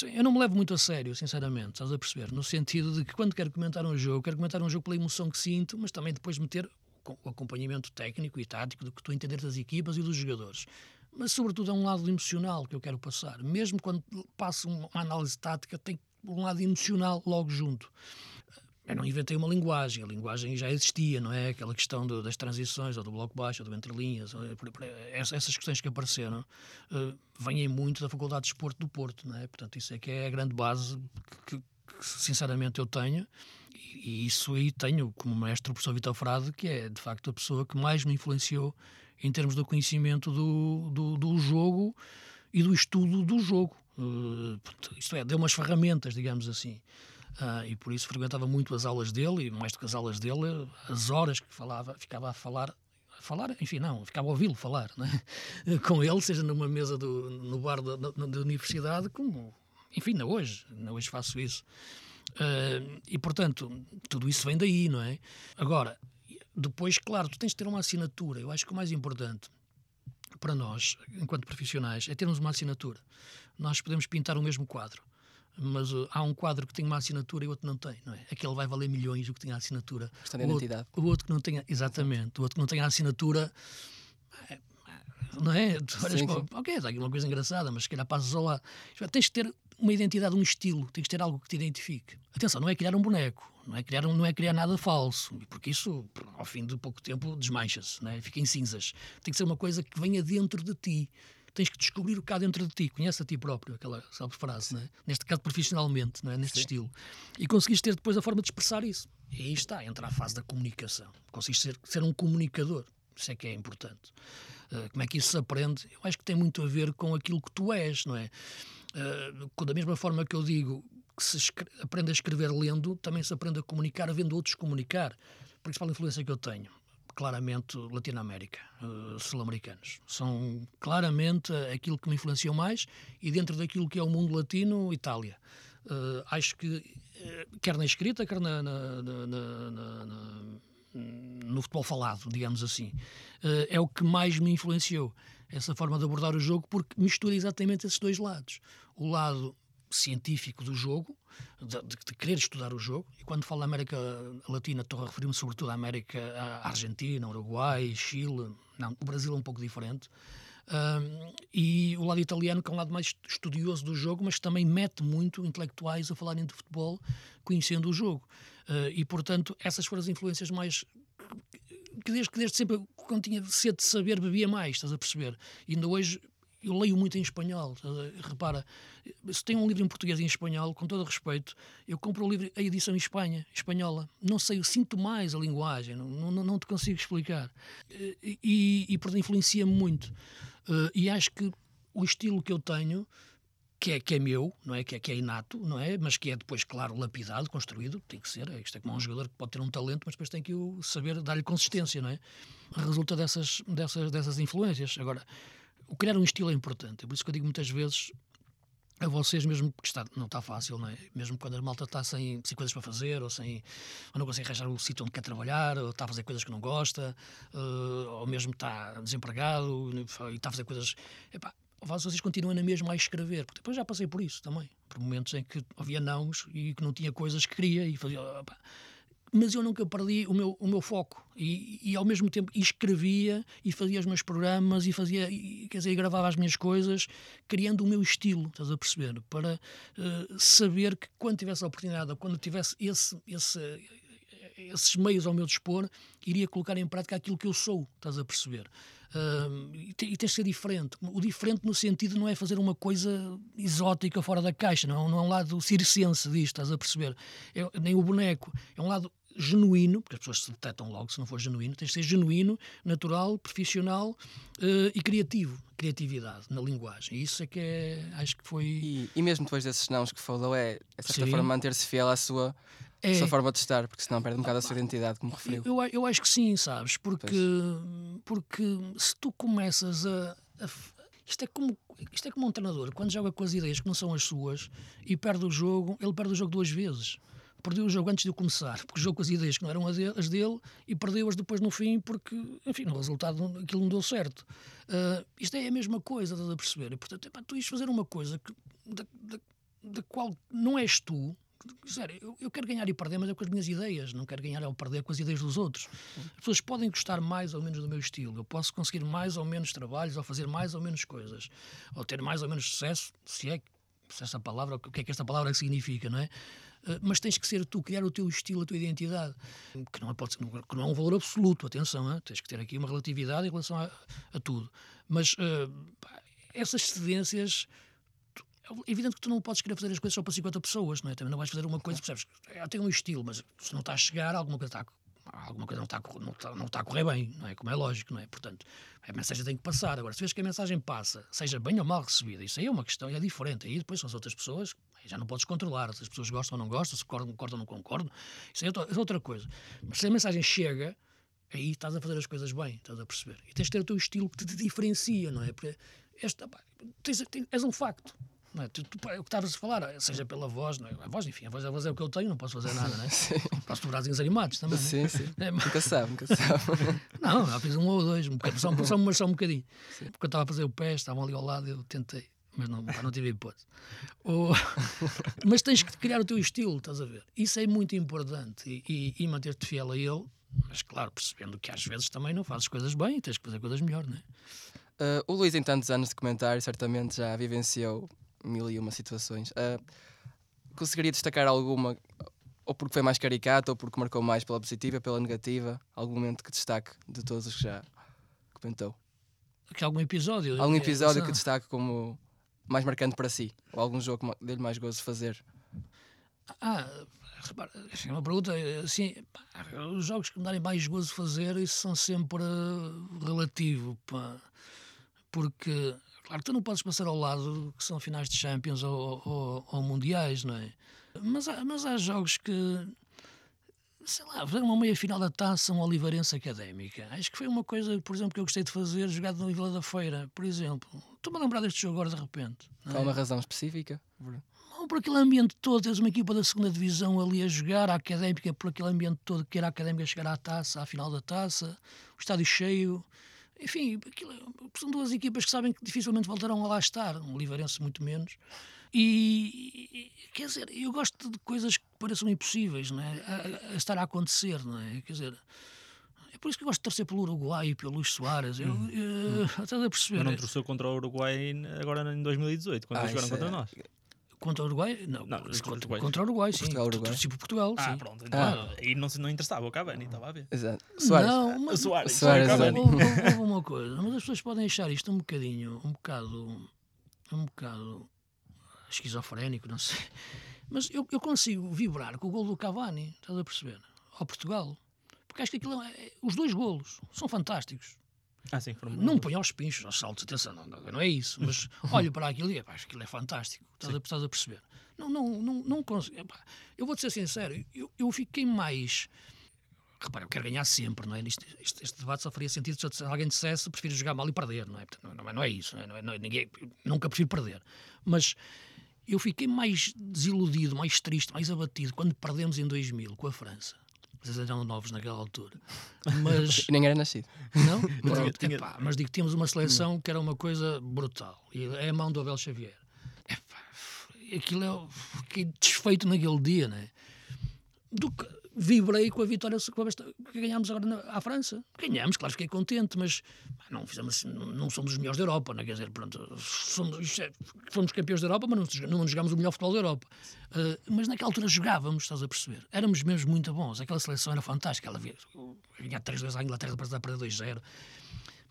eu não me levo muito a sério, sinceramente, estás a perceber? No sentido de que quando quero comentar um jogo, quero comentar um jogo pela emoção que sinto, mas também depois meter o acompanhamento técnico e tático do que a entender das equipas e dos jogadores. Mas, sobretudo, é um lado emocional que eu quero passar. Mesmo quando passo uma análise tática, tem um lado emocional logo junto. Eu não inventei uma linguagem, a linguagem já existia, não é? Aquela questão do, das transições, ou do bloco baixo, ou do entre linhas, essas questões que apareceram uh, vêm muito da Faculdade de Esporte do Porto, não é? Portanto, isso é que é a grande base que, que sinceramente eu tenho, e, e, isso aí tenho como mestre o professor Vitor Frade, que é de facto a pessoa que mais me influenciou em termos do conhecimento do, do, do jogo e do estudo do jogo. Uh, isto é, deu umas ferramentas, digamos assim. Uh, e por isso frequentava muito as aulas dele, e mais do que as aulas dele, as horas que falava, ficava a falar falar, enfim, não, ficava a ouvi-lo falar né? com ele, seja numa mesa do, no bar da, da, da, universidade, como, enfim, ainda hoje, ainda hoje faço isso. Uh, e portanto, tudo isso vem daí, não é? Agora, depois, claro, tu tens de ter uma assinatura. Eu acho que o mais importante para nós, enquanto profissionais, é termos uma assinatura. Nós podemos pintar o mesmo quadro mas uh, há um quadro que tem uma assinatura e outro não tem, não é? Aquele vai valer milhões o que tem a assinatura. Questão de o identidade. Outro, o outro que não tem, exatamente, o outro que não tem a assinatura, é, não é? Tu olhas sim, sim. ok, está aqui uma coisa engraçada, mas se calhar passas ao lado. Tens de ter uma identidade, um estilo, tens de ter algo que te identifique. Atenção, não é criar um boneco, não é criar, não é criar nada falso, porque isso, ao fim de pouco tempo, desmancha-se, é? fica em cinzas. Tem que ser uma coisa que venha dentro de ti tens que descobrir o que há dentro de ti, conhece a ti próprio, aquela sabe, frase, é? neste caso profissionalmente, é? neste Sim. estilo. E conseguiste ter depois a forma de expressar isso. E aí está, entra a fase da comunicação. Conseguiste ser, ser um comunicador, isso é que é importante. Uh, como é que isso se aprende? Eu acho que tem muito a ver com aquilo que tu és, não é? Uh, da mesma forma que eu digo que se aprende a escrever lendo, também se aprende a comunicar vendo outros comunicar. Principal influência que eu tenho claramente Latinoamérica, uh, sul-americanos. São claramente aquilo que me influenciou mais e dentro daquilo que é o mundo latino, Itália. Uh, acho que, uh, quer na escrita, quer na, na, na, no futebol falado, digamos assim, uh, é o que mais me influenciou. Essa forma de abordar o jogo, porque mistura exatamente esses dois lados. O lado científico do jogo, de, de, querer estudar o jogo. E quando falo da América Latina, estou a referir-me sobretudo à América à Argentina, Uruguai, Chile. Não, o Brasil é um pouco diferente. Um, e o lado italiano, que é um lado mais estudioso do jogo, mas também mete muito intelectuais a falarem de futebol, conhecendo o jogo. Uh, e, portanto, essas foram as influências mais que desde, que desde sempre, quando tinha sede de saber, bebia mais, estás a perceber? E ainda hoje eu leio muito em espanhol. Repara, se tem um livro em português e em espanhol, com todo respeito, eu compro o livro, a edição em Espanha, espanhola. Não sei, eu sinto mais a linguagem, não, não, não te consigo explicar. E, e, portanto, influencia-me muito. Uh, e acho que o estilo que eu tenho, que é, que é meu, não é? Que, é? que é inato, não é? Mas que é depois, claro, lapidado, construído, tem que ser. Isto é como um jogador que pode ter um talento, mas depois tem que o saber dar-lhe consistência, não é? Resulta dessas, dessas, dessas influências. Agora, o criar um estilo é importante. É por isso que eu digo muitas vezes a vocês, mesmo porque está, não está fácil, não é? mesmo quando a malta está sem, sem coisas para fazer, ou, sem, ou não consegue arranjar o sítio onde quer trabalhar, ou está a fazer coisas que não gosta, uh, ou mesmo está desempregado e está a fazer coisas. Epá, vocês continuam na mesma a escrever, porque depois já passei por isso também, por momentos em que havia nãos e que não tinha coisas que queria e fazia. Mas eu nunca perdi o meu, o meu foco e, e ao mesmo tempo escrevia e fazia os meus programas e fazia, e, quer dizer, gravava as minhas coisas, criando o meu estilo, estás a perceber? Para uh, saber que quando tivesse a oportunidade, quando tivesse esse, esse, esses meios ao meu dispor, iria colocar em prática aquilo que eu sou, estás a perceber? Uh, e, tens de ser diferente. O diferente no sentido não é fazer uma coisa exótica fora da caixa, não, não é um lado circense disto, estás a perceber? É, nem o boneco. É um lado genuíno, porque as pessoas se detectam logo se não for genuíno, tens de ser genuíno, natural, profissional uh, e criativo. Criatividade na linguagem. Isso é que é, acho que foi. E, e mesmo depois desses nãos que falou, é, de certa Sim. forma manter-se fiel à sua, é. sua forma de estar, porque senão perde um bocado a sua identidade, como referiu. Eu, eu acho que sim, sabes? Porque, porque se tu começas a, a isto é como isto é como um treinador, quando joga com as ideias que não são as suas e perde o jogo, ele perde o jogo duas vezes. Perdeu o jogo antes de eu começar, porque jogou com as ideias que não eram as dele e perdeu-as depois no fim, porque, enfim, no resultado aquilo não deu certo. Uh, isto é a mesma coisa, estás a perceber? E, portanto, epá, tu ires fazer uma coisa que, da, da, da qual não és tu, Sério, eu, eu, quero ganhar e perder, mas é com as minhas ideias. Não quero ganhar ou perder com as ideias dos outros. As pessoas podem gostar mais ou menos do meu estilo. Eu posso conseguir mais ou menos trabalhos, ou fazer mais ou menos coisas, ou ter mais ou menos sucesso, se é se essa palavra, o que é que esta palavra significa, não é? Uh, mas tens que ser tu, criar o teu estilo, a tua identidade, que não é, pode ser, que não é um valor absoluto, atenção, tens que ter aqui uma relatividade em relação a, a tudo. Mas uh, essas cedências é evidente que tu não podes querer fazer as coisas só para 50 pessoas, não é? Também não vais fazer uma coisa, percebes? Eu tenho um estilo, mas se não está a chegar, alguma coisa está alguma coisa não está, não, está, não está a correr bem, não é? Como é lógico, não é? Portanto, a mensagem tem que passar. Agora, se vês que a mensagem passa, seja bem ou mal recebida, isso aí é uma questão, é diferente. Aí depois são as outras pessoas, já não podes controlar. Se as pessoas gostam ou não gostam, se concordam ou não concordam, isso é outra coisa. Mas se a mensagem chega, aí estás a fazer as coisas bem, estás a perceber. E tens de ter o teu estilo que te diferencia, não é? Porque esta, pá, tens, tens, és um facto. É? tu, tu, é o que estavas a falar, seja pela voz, não é? a voz, enfim, a voz, a voz é o que eu tenho, não posso fazer nada, não é? Sim. Posso dobrar desenhos animados também. É? Sim, sim. É, mas... Nunca sabe, nunca sabe. não, já fiz um ou dois, um bocado, só, só, mas só um bocadinho. Sim. Porque eu estava a fazer o pé, estavam ali ao lado, eu tentei, mas não, não tive hipótese. O... mas tens que criar o teu estilo, estás a ver? Isso é muito importante e, e, e manter-te fiel a ele, mas claro, percebendo que às vezes também não fazes coisas bem, tens que fazer coisas melhor, não é? Uh, o Luís, em tantos anos de comentário, certamente já vivenciou mil e uma situações. Uh, conseguiria destacar alguma, ou porque foi mais caricata, ou porque marcou mais pela positiva, pela negativa? Algum momento que destaque de todos os que já comentou? Que algum episódio? Algum episódio que destaque como mais marcante para si? Ou algum jogo que dê-lhe mais gozo de fazer? Ah, repara, é uma pergunta assim, os jogos que me darem mais gozo de fazer, isso são sempre relativo, pá, porque Claro que tu não podes passar ao lado que são finais de Champions ou, ou, ou Mundiais, não é? Mas há, mas há jogos que, sei lá, fazer uma meia final da taça, uma Oliveirense académica. Acho que foi uma coisa, por exemplo, que eu gostei de fazer jogado no Vila da Feira, por exemplo. Estou-me a lembrar deste jogo agora de repente. Há é? uma razão específica? Não, por aquele ambiente todo, tens uma equipa da segunda divisão ali a jogar, a académica, por aquele ambiente todo, que era a académica chegar à taça, à final da taça, o estádio cheio. Enfim, aquilo, são duas equipas que sabem que dificilmente voltarão a lá estar, um Liveirense muito menos. E, quer dizer, eu gosto de coisas que pareçam impossíveis, não é? A, a, estar a acontecer, não é? Quer dizer, é por isso que eu gosto de torcer pelo Uruguai e pelo Luís Soares. Eu, hum. eu, estás a perceber? Eu não torceu contra o Uruguai agora em 2018, quando ah, eles jogaram contra é... nós. Contra o Uruguai? Não, não contra, contra, o Uruguai, sim. Portugal, Uruguai. Tipo Portugal, ah, sim. pronto. Então, ah. Aí não, não interessava o Cavani, estava a ver. Exato. Soares. Não, mas, Soares. Soares. Soares. Houve, houve uma coisa, mas as pessoas podem achar isto um bocadinho, um bocado, um bocado esquizofrénico, não sei. Mas eu, eu consigo vibrar com o gol do Cavani, estás a perceber? Ao Portugal. Porque acho que aquilo é, os dois golos são fantásticos. Ah, sim, não põe aos pinchos, aos saltos, atenção, não, não é isso, mas olho para aquilo e acho que aquilo é fantástico, estás a, estás a, perceber? Não, não, não, não consigo. Eu vou-te ser sincero, eu, eu fiquei mais. Repara, eu quero ganhar sempre, não é? Este, este, este debate só faria sentido se alguém dissesse prefiro jogar mal e perder, não é? Não, não, é, não é isso, não é, não é, ninguém, nunca prefiro perder. Mas eu fiquei mais desiludido, mais triste, mais abatido quando perdemos em 2000 com a França vocês eram novos naquela altura. Mas... Nem era nascido. Não? Pronto, tinha, epá, mas digo que tínhamos uma seleção que era uma coisa brutal. E é a mão do Abel Xavier. Epá, aquilo é. Fiquei desfeito naquele dia, né? Do que vibrei com a vitória que ganhámos agora à França. Ganhámos, claro, fiquei contente, mas não fizemos não, somos os melhores da Europa, não é? quer dizer, pronto, somos, é, fomos campeões da Europa, mas não, não jogámos o melhor futebol da Europa. Uh, mas naquela altura jogávamos, estás a perceber? Éramos mesmo muito bons, aquela seleção era fantástica, ela via, ganhar 3-2 à Inglaterra, depois de perder 2-0.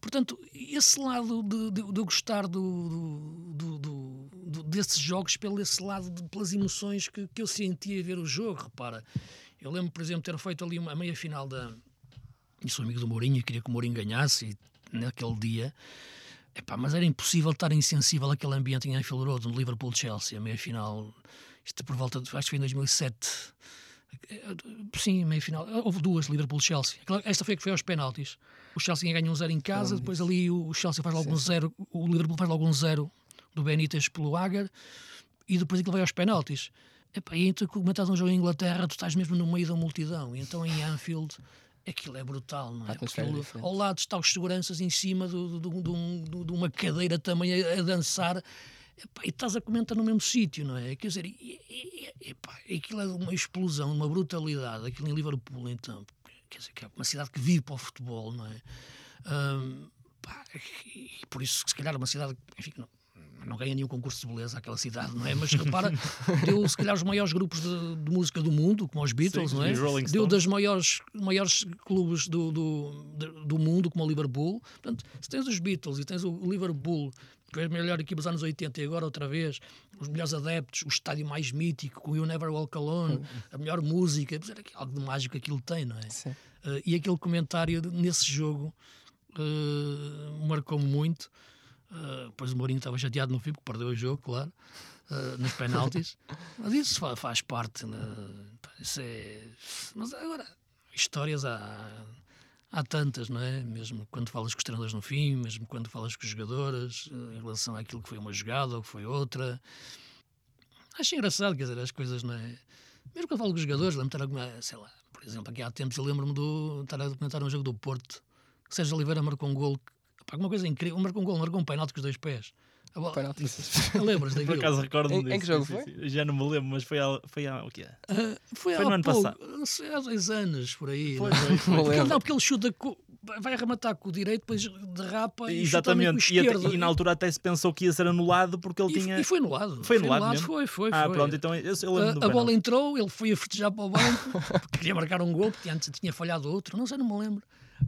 Portanto, esse lado de, de, de eu gostar do, do, do, desses jogos, pelo esse lado, de, pelas emoções que, que eu sentia ver o jogo, repara Eu lembro, por exemplo, ter feito ali uma meia final da. E sou amigo do Mourinho e queria que o Mourinho ganhasse e, naquele dia. Epá, mas era impossível estar insensível àquele ambiente em Anfield Road, no Liverpool-Chelsea, a meia final. Isto por volta de. Acho que foi em 2007. Sim, meia final. Houve duas, Liverpool-Chelsea. Esta foi a que foi aos penaltis. O Chelsea ganha um zero em casa, depois ali o Chelsea faz logo um zero, o Liverpool faz logo um zero do Benítez pelo Agar e depois aquilo vai aos penaltis. Epá, e então, como estás um jogo em Inglaterra, tu estás mesmo no meio da multidão. E então em Anfield aquilo é brutal, não é? Porque ao lado está os seguranças em cima do, do, do, de uma cadeira também a, a dançar. Epá, e estás a comentar no mesmo sítio, não é? Quer dizer, e, e, epá, aquilo é uma explosão, uma brutalidade, aquilo em Liverpool, então. Quer dizer, que é uma cidade que vive para o futebol, não é? Um, pá, e, e por isso, se calhar, é uma cidade. Enfim, não, não ganha nenhum concurso de beleza aquela cidade, não é? Mas repara, deu se calhar os maiores grupos de, de música do mundo, como os Beatles, Sim, não é? Deu das maiores, maiores clubes do, do, do mundo, como o Liverpool. Portanto, se tens os Beatles e tens o Liverpool, que foi a melhor equipe dos anos 80 e agora outra vez, os melhores adeptos, o estádio mais mítico, com o You Never Walk Alone, a melhor música, algo de mágico aquilo tem, não é? Uh, e aquele comentário nesse jogo uh, marcou-me muito. Uh, depois o Mourinho estava chateado no fim, porque perdeu o jogo, claro, uh, nos penaltis. Mas isso faz, faz parte. Né? Isso é... Mas agora, histórias há, há tantas, não é? Mesmo quando falas com os treinadores no fim, mesmo quando falas com os jogadores, uh, em relação àquilo que foi uma jogada ou que foi outra. Acho engraçado, quer dizer, as coisas, não é? Mesmo quando falo com os jogadores, lembro-me alguma, sei lá, por exemplo, aqui há tempos eu lembro-me de estar a documentar um jogo do Porto, que Sérgio Oliveira marcou um gol Pá, uma coisa incrível. Marcou um gol, marcou um penalti com os dois pés. Penalti. Lembras daquilo? Por acaso recordo-me disso. Em que jogo foi? Já não me lembro, mas foi há, foi há o quê? Uh, foi, foi no ano pouco, passado. Há dois anos, por aí. Foi, não, foi, foi. Porque, não, porque ele chuta com, vai arrematar com o direito, depois derrapa e Exatamente. E, até, e, na altura até se pensou que ia ser anulado porque ele e, tinha. E foi anulado. Foi anulado, mesmo? Foi, foi, ah, foi. pronto, então eu, eu A, a bola entrou, ele foi a festejar para o banco, porque queria marcar um gol, porque antes tinha falhado outro, não sei, não me lembro.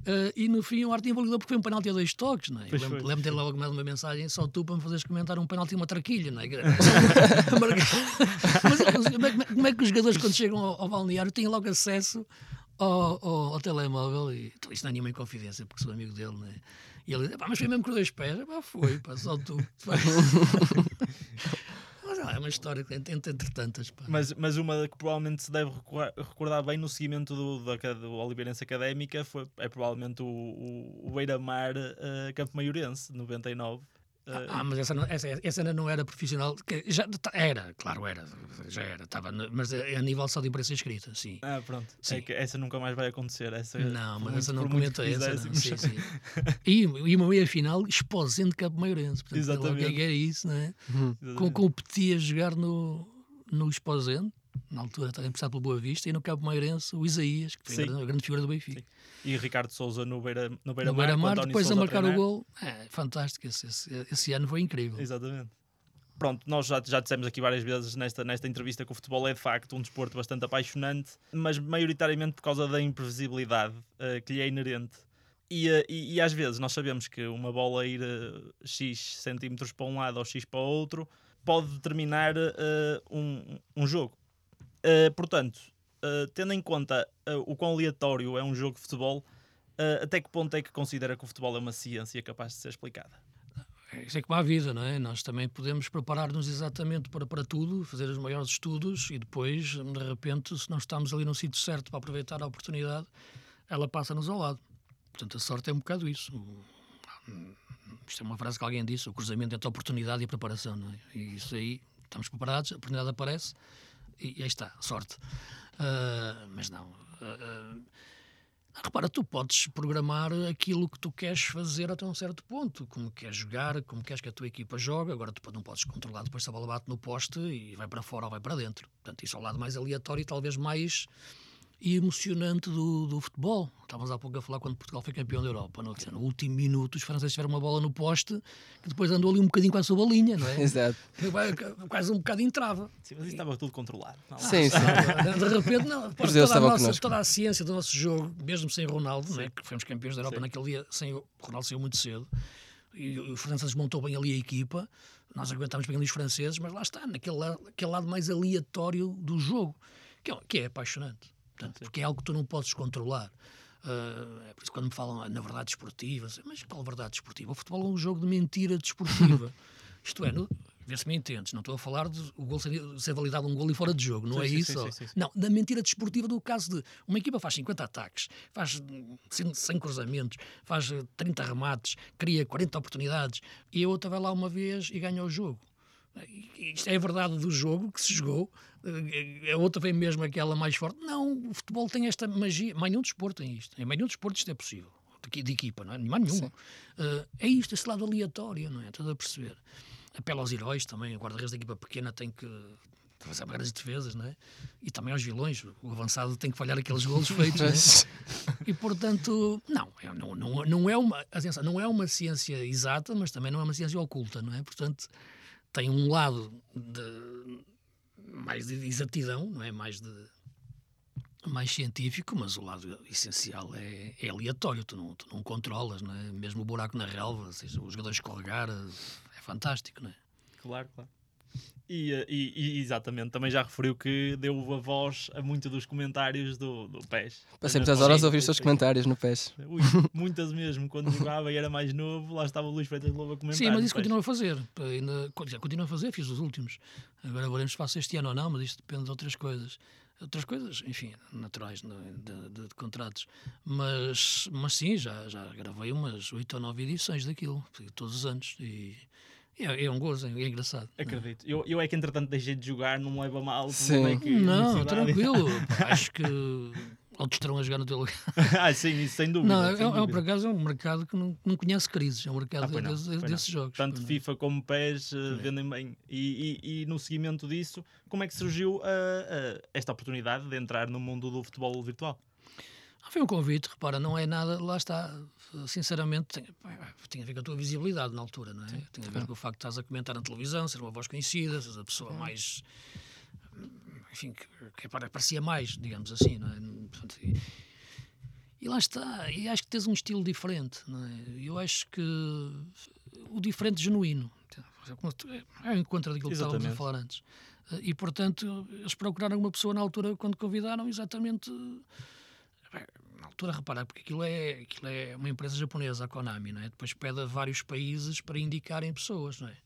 Uh, e no fim o Arte invalidou porque foi um penalti a dois toques, não é? Lembro, lembro de ter logo mandado uma mensagem só tu para me fazeres comentar um penalti e uma traquilha, não é? mas, como, é, como, é, que os jogadores quando chegam ao, ao balneário têm logo acesso ao, ao, ao telemóvel e então, isto não é nenhuma inconfidência porque sou amigo dele, não é? E ele diz, mas foi mesmo com dois pés, pá, foi, pá, só tu. é uma história entre, entre tantas. Pá. Mas, mas uma que provavelmente se deve recordar bem no seguimento do, da, do Oliveirense Académica foi, é provavelmente o, o, o Beira-Mar uh, Campo Maiorense, 99. Uh, ah, mas essa, não, essa, essa ainda não era profissional. Já, era, claro, era. Já era. Tava, mas a, nível só de imprensa escrita, sim. Ah, pronto. Sim. É essa nunca mais vai acontecer. Essa, não, mas essa não comenta essa. Não. Sim, sim. e, e uma meia final exposendo Campo Maiorense. Portanto, Exatamente. Que era isso, não é? Uhum. Com, com o Petit a jogar no, no Exposente na altura estava emprestado pelo Boa Vista, e no Cabo Mairense o Isaías, que foi a grande figura do Benfica. Sim. E Ricardo Souza no Beira, no Beira, no Beira Mar, Mar depois Sousa a marcar o gol. É, fantástico, esse, esse, esse, ano foi incrível. Exatamente. Pronto, nós já, já dissemos aqui várias vezes nesta, nesta entrevista que o futebol é de facto um desporto bastante apaixonante, mas maioritariamente por causa da imprevisibilidade uh, que lhe é inerente. E, uh, e, e, às vezes nós sabemos que uma bola ir uh, X centímetros para um lado ou X para o outro pode determinar um, um jogo. Uh, portanto, uh, tendo em conta uh, o quão aleatório é um jogo de futebol, até que ponto é que considera que o futebol é uma ciência capaz de ser explicada? Isso é como a vida, não é? Nós também podemos preparar-nos exatamente para, para tudo, fazer os maiores estudos e depois, de repente, se não estamos ali no sítio certo para aproveitar a oportunidade, ela passa-nos ao lado. Portanto, a sorte é um bocado isso. Isto é uma frase que alguém disse: o cruzamento entre a oportunidade e a preparação, não é? E isso aí, estamos preparados, a oportunidade aparece e, aí está, sorte. Uh, mas não. Uh, repara, tu podes programar aquilo que tu queres fazer até um certo ponto, como queres jogar, como queres que a tua equipa jogue. Agora, tu não podes controlar depois se a bola bate no poste e vai para fora ou vai para dentro. Portanto, isso é o lado mais aleatório e talvez mais e emocionante do, do futebol. Estávamos há pouco a falar quando Portugal foi campeão da Europa. Não? no último minuto, os franceses tiveram uma bola no poste que depois andou ali um bocadinho quase a linha, não é? Exato. Quase um bocado entrava. Sim, mas isso estava tudo controlado. Não, sim, sim. De repente, não. Toda a, nossa, toda a ciência do nosso jogo, mesmo sem Ronaldo, não é? que fomos campeões da Europa sim. naquele dia, sem o Ronaldo saiu muito cedo. E os franceses montou bem ali a equipa. Nós aguentámos bem ali os franceses, mas lá está, naquele, aquele lado mais aleatório do jogo, que é, que é apaixonante. Portanto, porque é algo que tu não podes controlar. Uh, é por isso que quando me falam na verdade desportiva, mas qual verdade desportiva? O futebol é um jogo de mentira desportiva. Isto é, no, Vê se me entendes, não estou a falar de o gol ser, ser validado um gol e fora de jogo, não sim, é sim, isso? Sim, não, da mentira desportiva do caso de uma equipa faz 50 ataques, faz 100 cruzamentos, faz 30 remates, cria 40 oportunidades e a outra vai lá uma vez e ganha o jogo. Isto é a verdade do jogo que se jogou, a outra vem mesmo aquela mais forte. Não, o futebol tem esta magia, mais nenhum desporto tem isto, em mais nenhum desporto isto é possível, de, de equipa, não é? Mais nenhuma. Uh, é isto, esse lado aleatório, não é? Estás a perceber? apela aos heróis também. O guarda-redes da equipa pequena tem que fazer grandes defesas, não é? E também aos vilões. O avançado tem que falhar aqueles golos feitos, é? E portanto, não, é, não, não, não, é uma, atenção, não é uma ciência exata, mas também não é uma ciência oculta, não é? Portanto, tem um lado de mais de exatidão, não é? Mais de mais científico, mas o lado essencial é, é aleatório, tu não, tu não controlas, não é? mesmo o buraco na relva, seja, os jogadores escorregar, fantástico, não é? Claro, claro. E, eh, e, e, exatamente, também já referiu que deu a voz a muitos dos comentários do, do PES. Passei muitas horas a ouvir os seus comentários no PES. Ui, muitas mesmo, quando jogava e era mais novo, lá estava o Luís Freitas Lobo a comentar. Sim, mas isso continua a fazer. Ainda, já continua a fazer, fiz os últimos. Agora veremos se faço este ano ou não, mas isto depende de outras coisas. Outras coisas, enfim, naturais de, de, de, de contratos. Mas, mas sim, já, já gravei umas oito ou nove edições daquilo, todos os anos. E é, é, um gozo, é engraçado. Acredito. Eu, eu é que entretanto deixei de jogar, não me leva mal. Sim. É que, não, tranquilo. Acho que outros estarão a jogar no teu lugar. ah, sim, isso sem dúvida. Não, sem é, é, por acaso é um mercado que não, não conhece crises, é um mercado ah, não, desse, desses jogos. Tanto FIFA como PES uh, vendem bem. E, e, e, no seguimento disso, como é que surgiu uh, uh, esta oportunidade de entrar no mundo do futebol virtual? Foi um convite, repara, não é nada, lá está, sinceramente, tem, tem a ver com a tua visibilidade na altura, não é? Sim, tem a ver com o facto de estás a comentar na televisão, ser uma voz conhecida, seres a pessoa mais. Enfim, que, que aparecia mais, digamos assim, não é? E, e lá está, e acho que tens um estilo diferente, não é? Eu acho que o diferente genuíno, é o encontro daquilo que estávamos a falar antes. E, portanto, eles procuraram uma pessoa na altura, quando convidaram, exatamente na altura, reparar, porque aquilo é, aquilo é uma empresa japonesa, a Konami, não é? Depois pede a vários países para indicarem pessoas, não é?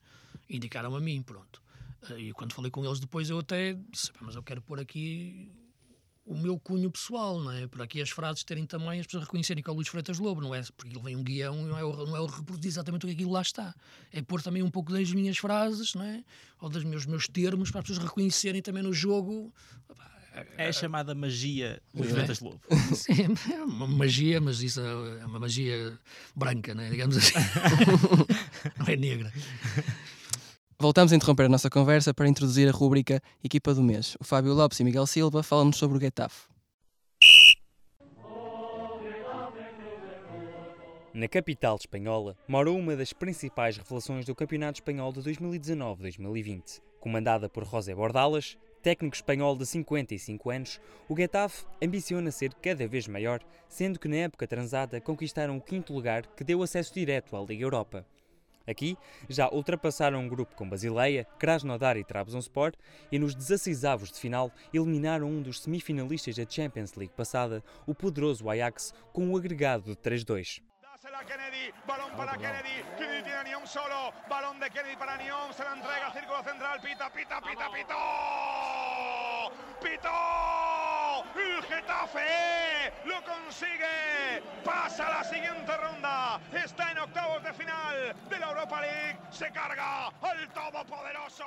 Indicaram a mim, pronto. Eh, e quando falei com eles depois, eu até disse, mas eu quero pôr aqui o meu cunho pessoal, não é? Para aqui as frases terem também as pessoas reconhecerem que é o Luís Freitas Lobo, não é? Porque ele vem um guião e não é, o, não é o reproduzir exatamente o que aquilo lá está. É pôr também um pouco das minhas frases, não é? Ou dos meus, meus termos para as pessoas reconhecerem também no jogo. É a chamada magia Luís Freitas Lobo. Sim, é uma magia, mas isso é uma magia branca, né? digamos assim. não é negra. Voltamos a interromper a nossa conversa para introduzir a rúbrica Equipa do Mês. O Fábio Lopes e Miguel Silva falam-nos sobre o Getafe. Na capital espanhola mora uma das principais revelações do Campeonato Espanhol de 2019-2020. Comandada por José Bordalas, técnico espanhol de 55 anos, o Getafe ambiciona ser cada vez maior, sendo que na época transada conquistaram o quinto lugar que deu acesso direto à Liga Europa. Aqui já ultrapassaram um grupo com Basileia, Krasnodar e Trabzonspor e nos 16 avos de final eliminaram um dos semifinalistas da Champions League passada, o poderoso Ajax, com um agregado de 3-2. Kennedy, balón para Kennedy, Kennedy tiene a Niom solo, balón de Kennedy para Niom, se la entrega, círculo central, pita, pita, pita, pita, pitó, el Getafe lo consigue, pasa a la siguiente ronda, está en octavos de final de la Europa League, se carga al todopoderoso.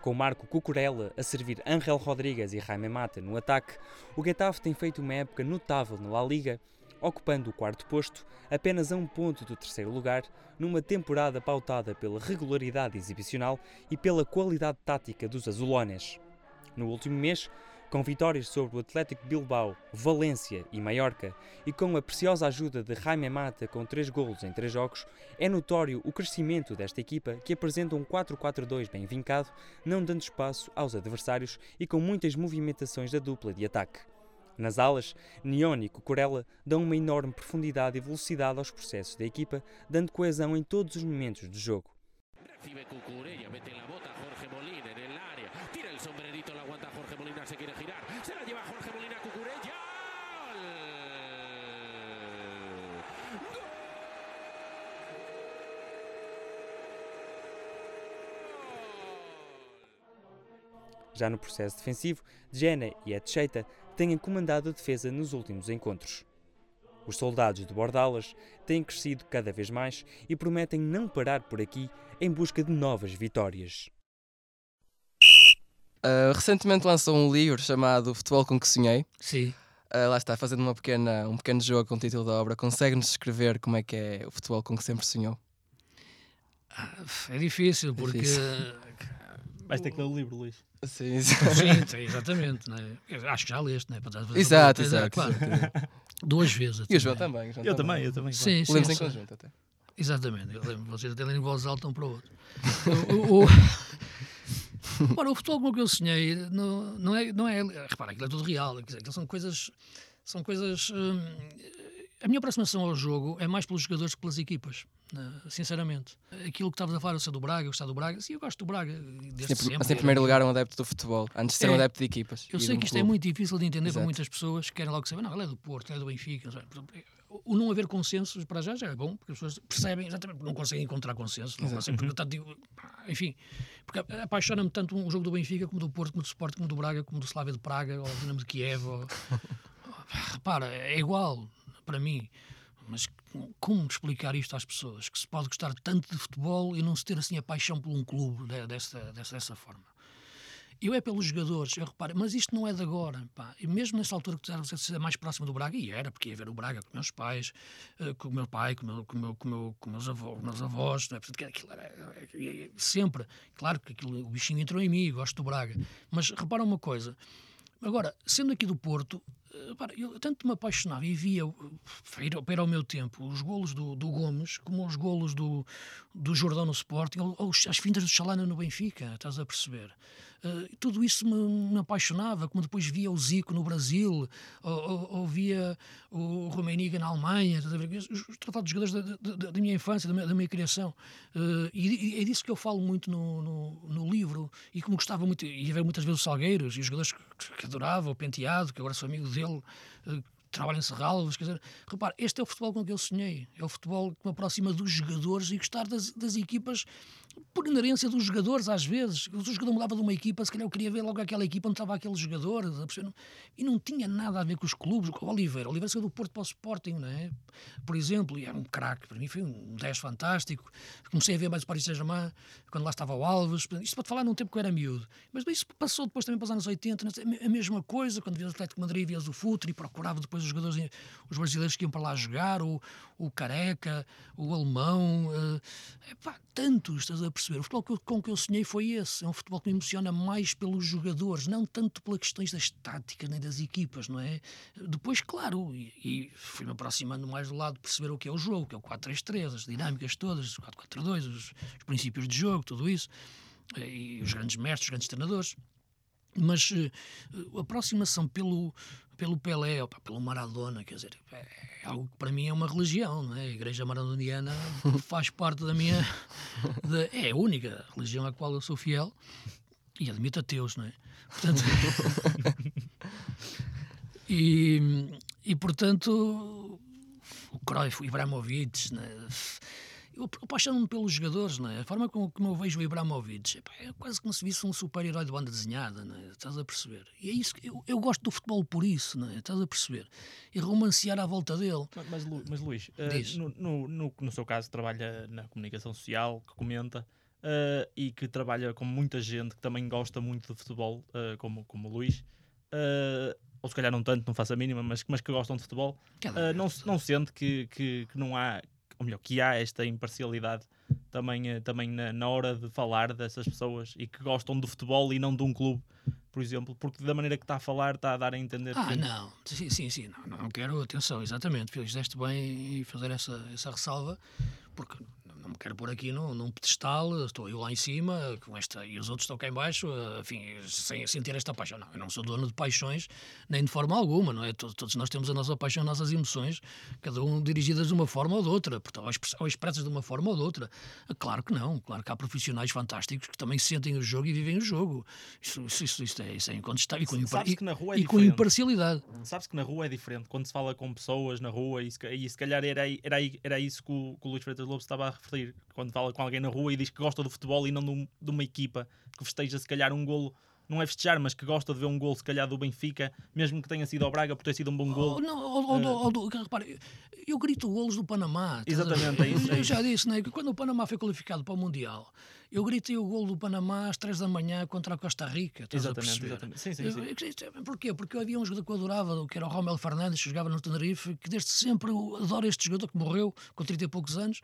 Com Marco Cucurella a servir Ángel Rodrigues e Jaime Mata no ataque, o Getafe tem feito uma época notável na La Liga ocupando o quarto posto, apenas a um ponto do terceiro lugar, numa temporada pautada pela regularidade exibicional e pela qualidade tática dos azulones. No último mês, com vitórias sobre o Atlético Bilbao, Valência e Mallorca, e com a preciosa ajuda de Jaime Mata com 3 golos em 3 jogos, é notório o crescimento desta equipa que apresenta um 4-4-2 bem vincado, não dando espaço aos adversários e com muitas movimentações da dupla de ataque. Nas alas, Neon e Cucurella dão uma enorme profundidade e velocidade aos processos da equipa, dando coesão em todos os momentos do jogo. Já no processo defensivo, Jene e Etcheita têm comandado a defesa nos últimos encontros. Os soldados de Bordalas têm crescido cada vez mais e prometem não parar por aqui em busca de novas vitórias. Uh, recentemente lançou um livro chamado Futebol com que Sonhei. Sim. Uh, lá está, fazendo uma pequena, um pequeno jogo com o título da obra. Consegue-nos descrever como é que é o futebol com que sempre sonhou? É difícil, porque. Difícil. Vais ter que ler o livro, Luís. Sim, Sim, sim, exatamente. Né? Acho que já leste, né? Para fazer- Exato, é, exato. Claro. Duas vezes. E o João né? também. o João Eu também, eu também. claro. Sim, sim. Lemos em conjunto até. Exatamente, eu lembro, vocês até lerem em voz alta um para o outro. O, o, o... Ora, o futebol como que eu sonhei não, não, é, não é. Repara, aquilo é tudo real. Quer dizer, são coisas. São coisas. hum, a minha aproximação ao jogo é mais pelos jogadores que pelas equipas, né, sinceramente. Aquilo que estavas a falar, eu sou do Braga, eu gostava do Braga. Sim, eu gosto do Braga. Desde Sempre, sempre. mas em primeiro lugar, um adepto do futebol, antes de ser um É. adepto de equipas. Eu sei um que isto é clube. muito difícil de entender para Exato. muitas pessoas que querem logo saber, não, ele é do Porto, ele é do Benfica. O não haver consensos para já já é bom, porque as pessoas percebem exatamente, porque não conseguem encontrar consenso. Não conseguem, porque, tanto, digo, enfim, porque apaixona-me tanto um jogo do Benfica, como do Porto, como do Sport, como do Braga, como do Slavia de Praga, ou do Dinamo de Kiev. Ou... Repara, é igual para mim. Mas como explicar isto às pessoas? Que se pode gostar tanto de futebol e não se ter assim a paixão por um clube de- dessa, dessa, dessa forma. Eu é pelos jogadores, eu reparo, mas isto não é de agora. Pá. E mesmo nessa altura que você ser mais próximo do Braga, e era, porque ia ver o Braga com meus pais, eh, com o meu pai, com, meu, com, meu, com, meu, com meus avós, meus avós não é? Portanto, aquilo era, era- sempre. Claro que aquilo, o bichinho entrou em mim, gosto do Braga. Mas repara uma coisa, Agora, sendo aqui do Porto, eh, eu tanto me apaixonava e via, eh, para ir- ao meu tempo, os golos do, do Gomes, como os golos do, do Jordão no Sporting, ou, ou as fintas do Chalana no Benfica, estás a perceber? Eh, tudo isso me, me apaixonava, como depois via o Zico no Brasil, ou, ou- ou via o Rummenigge na Alemanha? Os, os tratados de jogadores da, da- da minha infância, da minha, da minha criação. Eh, e, e é disso que eu falo muito no, no, no livro, e como gostava muito, ia ver muitas vezes o Salgueiros, e os jogadores que, que adorava, o Penteado, que agora sou amigo dele, eh, trabalha em Serralves, quer dizer, repare, este é o futebol com que eu sonhei, é o futebol que me aproxima dos jogadores e gostar das, das equipas por inerência dos jogadores, às vezes. O jogador mudava de uma equipa, se calhar eu queria ver logo aquela equipa onde estava aquele jogador. Não- E não tinha nada a ver com os clubes. O Oliveira, o Oliveira saiu do Porto para o Sporting, não é? Por exemplo, e era um craque, para mim foi um 10 fantástico. Comecei a ver mais o Paris Saint-Germain, quando lá estava o Alves. Isto para falar num tempo que eu era miúdo. Mas isso passou depois também para os anos 80, não sei, a mesma coisa, quando vias o Atlético Madrid, vias o Futre e procurava depois os jogadores, os brasileiros que iam para lá jogar, o, o Careca, o Alemão, eh, epá, tantos, estás a perceber? O futebol com que eu sonhei foi esse. É um futebol que me emociona mais pelos jogadores, não tanto pelas questões das táticas nem das equipas, não é? Depois, claro, e, e fui-me aproximando mais do lado de perceber o que é o jogo, que é o 4-3-3, as dinâmicas todas, o 4-4-2, os, os princípios de jogo, tudo isso, eh, e os grandes mestres, os grandes treinadores mas eh, a aproximação pelo pelo Pelé, pelo Maradona, quer dizer, é algo que para mim é uma religião, não é? A Igreja Maradoniana faz parte da minha da- é a única religião à qual eu sou fiel e admito ateus, não é? Portanto, e, e portanto o Cruyff, o Ibrahimovic, né? Eu apaixono-me pelos jogadores, não é? A forma como, como eu vejo o Ibrahimovic epá, é quase como se visse um super-herói de banda desenhada, não é? Estás a perceber? E é isso que eu, eu gosto do futebol por isso, não é? Estás a perceber? E romancear à volta dele. Mas, mas, Lu- mas, Luís, Diz. no, no, no, no seu caso, trabalha na comunicação social, que comenta, eh, e que trabalha com muita gente que também gosta muito de futebol, eh, como, como o Luís, ou se calhar não tanto, não faço a mínima, mas, mas que gostam de futebol, vez, não, não sente que, que, que não há, ou melhor, que há esta imparcialidade também, eh, também na, na hora de falar dessas pessoas e que gostam de futebol e não de um clube, por exemplo, porque da maneira que está a falar está a dar a entender Ah, que não, sim, sim, sim, não, não quero, atenção, exatamente, fizeste bem em fazer essa, essa ressalva, porque não me quero pôr aqui num, num pedestal, estou eu lá em cima com esta, e os outros estão cá em baixo, enfim, sem, sem ter esta paixão. Não, eu não sou dono de paixões, nem de forma alguma, não é? Todos, todos nós temos a nossa paixão, as nossas emoções, cada um dirigidas de uma forma ou de outra, portanto, ou expre- ou expressas de uma forma ou de outra. Ah, Claro que não, claro que há profissionais fantásticos que também sentem o jogo e vivem o jogo. Isso, isso, isso, isso é, isso é incontestável e com, impar- é e com imparcialidade. Sabes que na rua é diferente, quando se fala com pessoas na rua, e se, e se calhar era, era, era isso que o, que o Luís Freitas Lobo estava a referir, quando fala com alguém na rua e diz que gosta do futebol e não de, de uma equipa que festeja se calhar um golo, não é festejar, mas que gosta de ver um golo se calhar do Benfica, mesmo que tenha sido ao Braga por ter sido um bom Ou, golo. não, ou, ou, ou, ou, repare, eu grito golos do Panamá. Exatamente, é isso, é Eu já disse, né, que quando o Panamá foi qualificado para o Mundial, eu gritei o golo do Panamá às 3 da manhã contra a Costa Rica. Exatamente, exatamente. Sim, sim, sim. eu- Porquê? Porque havia um jogador que eu adorava, que era o Romel Fernandes, que jogava no Tenerife, que desde sempre eu adoro este jogador que morreu com 30 e poucos anos,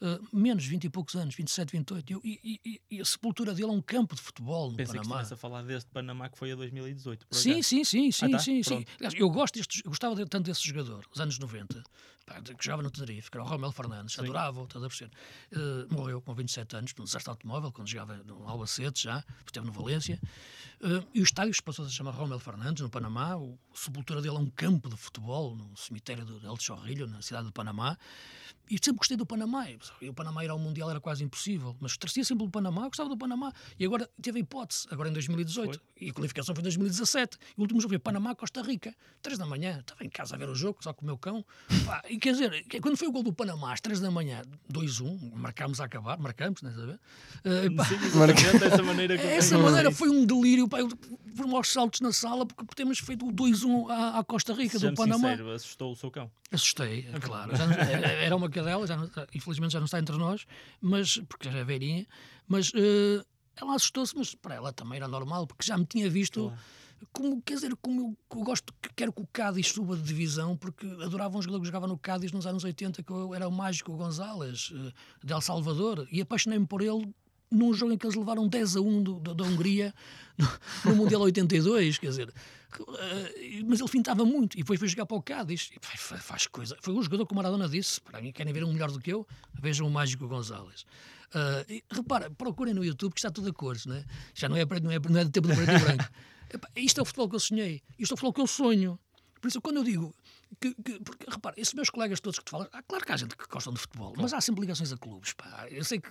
eh, menos 20 e poucos anos, 27, 28. E, eu- e, e, e a sepultura dele é um campo de futebol no Pensei que Panamá. estivesse a falar deste Panamá que foi a 2018. por Sim, sim, sim, sim, tá? sim, sim. Eu gosto deste, eu gostava tanto desse jogador, os anos 90, pá, de- que jogava no Tenerife, que era o Romel Fernandes, adorava, estás a perceber. Eh, morreu com 27 anos num desastre automóvel, quando jogava no Albacete já, esteve no Valência. Eh, e o estádio passou a chamar Romel Fernandes, no Panamá. O, sepultura dele é um campo de futebol, no cemitério de El Chorrillo, na cidade de Panamá. E sempre gostei do Panamá. E o Panamá ir ao Mundial era quase impossível. Mas torcia sempre pelo Panamá, gostava do Panamá. E agora teve a hipótese, agora em 2018. E a qualificação foi em 2017. E o último jogo foi Panamá-Costa Rica. Três da manhã. Estava em casa a ver o jogo, só com o meu cão. Pá, e quer dizer, quando foi o gol do Panamá às três da manhã, 2-1, marcámos a acabar, marcámos, não é saber? Pá, Sim, exatamente, dessa maneira que essa maneira foi um delírio. Pá, eu fui aos saltos na sala porque temos feito o 2-1 à, à Costa Rica do Panamá. sincero, assustou o seu cão. Assustei, é claro. Já era uma cadela, já não- infelizmente já não está entre nós, mas, porque já é velhinha, mas eh, ela assustou-se, mas para ela também era normal, porque já me tinha visto. Como, quer dizer, como eu, eu gosto, que quero que o Cádiz suba de divisão, porque adorava um jogador que jogava no Cádiz nos anos 80, que eu- era o Mágico Gonzalez, eh, de El Salvador, e apaixonei-me por ele num jogo em que eles levaram 10 a 1 do- do- da Hungria no, no Mundial 82, quer dizer, mas ele fintava muito e depois foi jogar para o Cádiz e fa- fa- faz coisa. Foi um jogador que o Maradona disse: para mim, querem ver um melhor do que eu? Vejam o Mágico Gonzalez. Ah, e, repara, procurem no YouTube que está tudo a cores, né? já não é, não é, não é de tempo de preto e branco. Epá, isto é o futebol que eu sonhei, isto é o futebol que eu sonho. Por isso, quando eu digo que, que- porque, repara, esses meus colegas todos que te falam, ah, claro que há gente que gostam de futebol, mas há sempre ligações a clubes, pá. Eu sei que.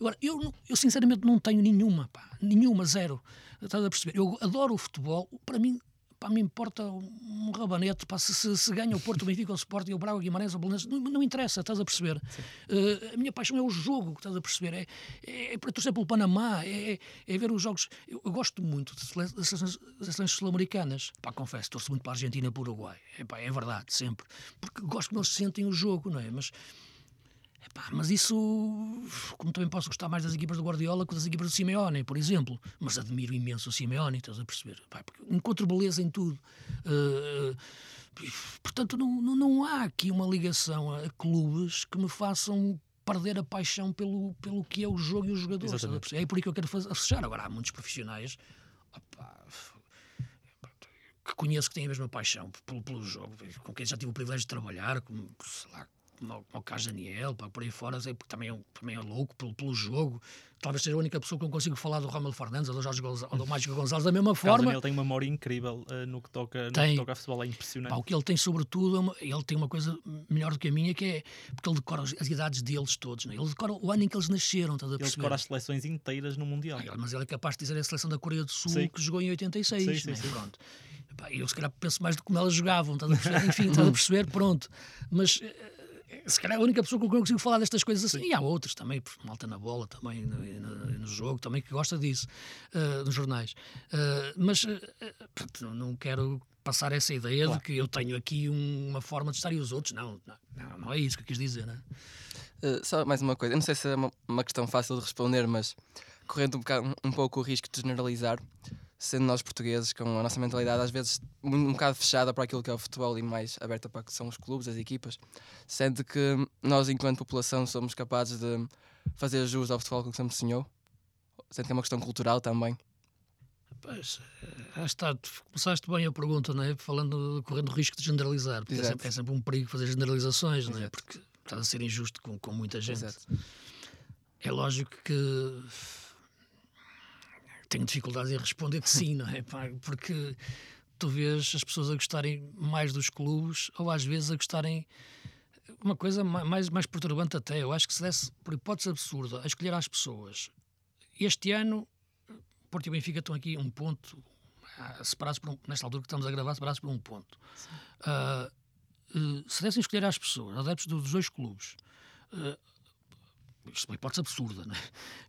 Agora, eu, eu sinceramente não tenho nenhuma, pá. Nenhuma, zero. Estás a perceber? Eu adoro o futebol, para mim. Pá, me importa um rabanete, pá, se, se, se ganha o Porto, o Benfica, o Sport, o Braga, o Guimarães, o Belenenses, não, não interessa, estás a perceber? Eh, a minha paixão é o jogo, estás a perceber? É, é, é para torcer pelo Panamá, é, é, é ver os jogos. Eu, eu gosto muito das seleções sul-americanas. Pá, confesso, torço muito para a Argentina e para o Uruguai. É, pá, é verdade, sempre. Porque gosto que eles sentem o jogo, não é? Mas. Epá, mas isso, como também posso gostar mais das equipas do Guardiola que das equipas do Simeone, por exemplo. Mas admiro imenso o Simeone, estás a perceber? Epá, encontro beleza em tudo. Eh, portanto, não, não, não há aqui uma ligação a clubes que me façam perder a paixão pelo, pelo que é o jogo e os jogadores. É por isso que eu quero fazer, fechar. Agora, há muitos profissionais que conheço que têm a mesma paixão pelo, pelo jogo, com quem já tive o privilégio de trabalhar, como, sei lá, como como o Carlos Daniel, pá, por aí fora, sei, porque também é, também é louco pelo, pelo jogo. Talvez seja a única pessoa que não consigo falar do Romel Fernandes ou do Jorge Gonzalez, ou do Mágico Gonzalez da mesma Forma. Ele tem uma memória incrível eh, no, que toca, no Tem. que toca a futebol, é impressionante. Pá, o que ele tem, sobretudo, é uma- ele tem uma coisa melhor do que a minha, que é porque ele decora as, idades deles todos. Né? Ele decora o ano em que eles nasceram, estás a ele decora as seleções inteiras no Mundial. Ah, mas ele é capaz de dizer a seleção da Coreia do Sul Sim. que jogou em 86. Sim, sim, né? sim. Pronto. Eu se calhar penso mais de como elas jogavam, estás a perceber? Enfim, estás a perceber? Pronto. Mas eh, se calhar é a única pessoa com quem eu consigo falar destas coisas assim. E há outros também, malta na bola também, no, no- no jogo, também que gosta disso, eh, nos jornais. Eh, mas pronto, não quero passar essa ideia de que eu tenho aqui um- uma forma de estar e os outros. Não, não, não, é isso que eu quis dizer, né? Uh, só mais uma coisa, eu não sei se é uma, uma questão fácil de responder, mas correndo um, bocado, um pouco o risco de generalizar, sendo nós portugueses com a nossa mentalidade às vezes um, bocado fechada para aquilo que é o futebol e mais aberta para o que são os clubes, as equipas, sendo que nós, enquanto população, somos capazes de fazer jus ao futebol que sempre sonhou, sendo que é uma questão cultural também. Pois, eh, está, começaste bem a pergunta, não é? Falando, correndo o risco de generalizar, porque é sempre, é sempre um perigo fazer generalizações, não é? Porque estás a ser injusto com, com muita gente. Exato. É lógico que tenho dificuldades em responder que sim, não é? Porque tu vês as pessoas a gostarem mais dos clubes ou às vezes a gostarem. Uma coisa ma- mais, mais perturbante até, eu acho que se desse, por hipótese absurda, a escolher às pessoas. Este ano, Porto e Benfica estão aqui um ponto, ah, separados por um, nesta altura que estamos a gravar, separados por um ponto. Eh, se dessem escolher às pessoas, adeptos dos dois clubes, eh, isto é uma hipótese absurda, não é?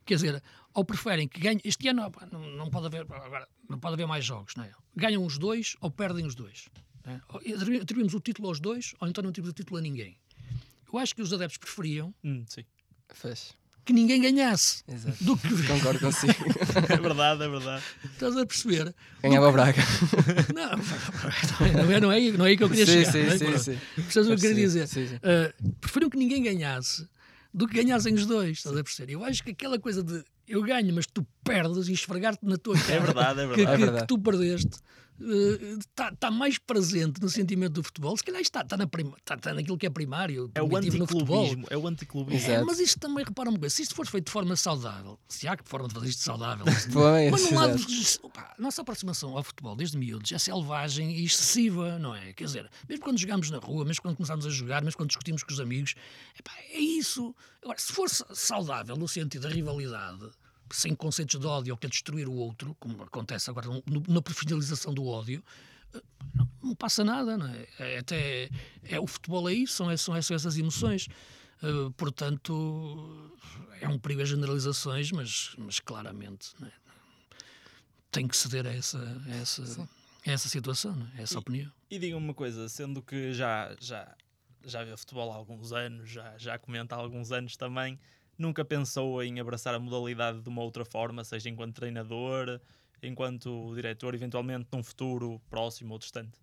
Quer dizer, ou preferem que ganhem. Este ano não, não pode haver, agora, não pode haver mais jogos, não é? Ganham os dois ou perdem os dois. é? Atribuímos o título aos dois ou então não atribuímos o título a ninguém. Eu acho que os adeptos preferiam Hum, sim. Fez. que ninguém ganhasse Exato. do que. Concordo consigo. É verdade, é verdade. Estás a perceber? Ganhava o Braga. Não, não é, não é, aí- não é aí que eu queria sim, chegar. sim, é? sim. Percebes o que eu queria dizer? Sim, sim. Uh, preferiam que ninguém ganhasse do que ganhassem os dois, estás a perceber? Eu acho que aquela coisa de eu ganho, mas tu perdes e esfregar-te na tua cara É verdade, é que, verdade. É que- verdade. que tu perdeste está tá mais presente no sentimento do futebol. Se calhar está, está, na prima, está, está naquilo que é primário, É o no anticlubismo. É o anticlubismo. É, mas isto também, repara uma coisa, se isto for feito de forma saudável, se há que forma de fazer isto saudável, mas num lado, opa, a nossa aproximação ao futebol desde miúdos é selvagem e excessiva, não é? Quer dizer, mesmo quando jogamos na rua, mesmo quando começamos a jogar, mesmo quando discutimos com os amigos, epá, é isso. Agora, se for sa- saudável no sentido da rivalidade, sem conceitos de ódio ou quer destruir o outro, como acontece agora no- na profissionalização do ódio, eh, não, não passa nada, não é? é até, é, o futebol é isso, são, es- são essas emoções. Eh, portanto, é um perigo as generalizações, mas, mas claramente é? tem que ceder a essa, a essa, a essa situação, é? a essa opinião. E diga-me uma coisa, sendo que já, já, já vê futebol há alguns anos, já, já comenta há alguns anos também, nunca pensou em abraçar a modalidade de uma outra forma, seja enquanto treinador, enquanto diretor, eventualmente num futuro próximo ou distante?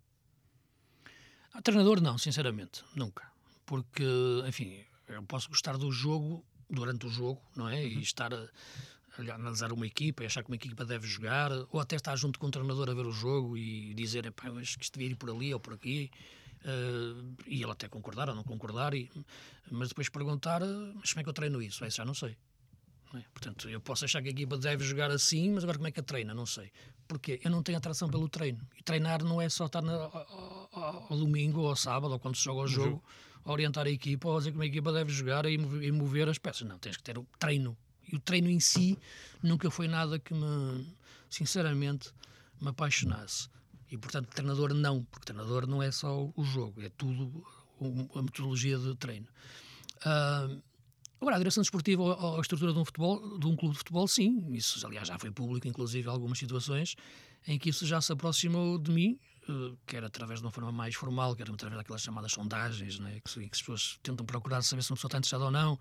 A treinador, não, sinceramente, nunca. Porque, enfim, eu posso gostar do jogo durante o jogo, não é? E estar a, a analisar uma equipa e achar que uma equipa deve jogar, ou até estar junto com o treinador a ver o jogo e dizer, "Epá, eu acho que isto devia ir por ali ou por aqui. Eh, e ele até concordar ou não concordar, e, mas depois perguntar, "Ah, mas como é que eu treino isso? Isso já não sei. não é? Portanto, eu posso achar que a equipa deve jogar assim, mas agora como é que a treina? Não sei. Porque eu não tenho atração pelo treino. E treinar não é só estar na- ao, ao- ao domingo ou ao sábado, ou quando se joga o jogo, a orientar a equipa ou a dizer como a equipa deve jogar e mover as peças. Não, tens que ter o treino. E o treino em si nunca foi nada que me, sinceramente, me apaixonasse. E, portanto, treinador não, porque treinador não é só o jogo, é tudo a metodologia de treino. Ah, Agora, a direção desportiva ou a estrutura de um, futebol, de um clube de futebol, sim. Isso, aliás, já foi público, inclusive, algumas situações em que isso já se aproximou de mim, eh, quer através de uma forma mais formal, quer através daquelas chamadas sondagens, né, que, que as pessoas tentam procurar saber se uma pessoa está interessada ou não,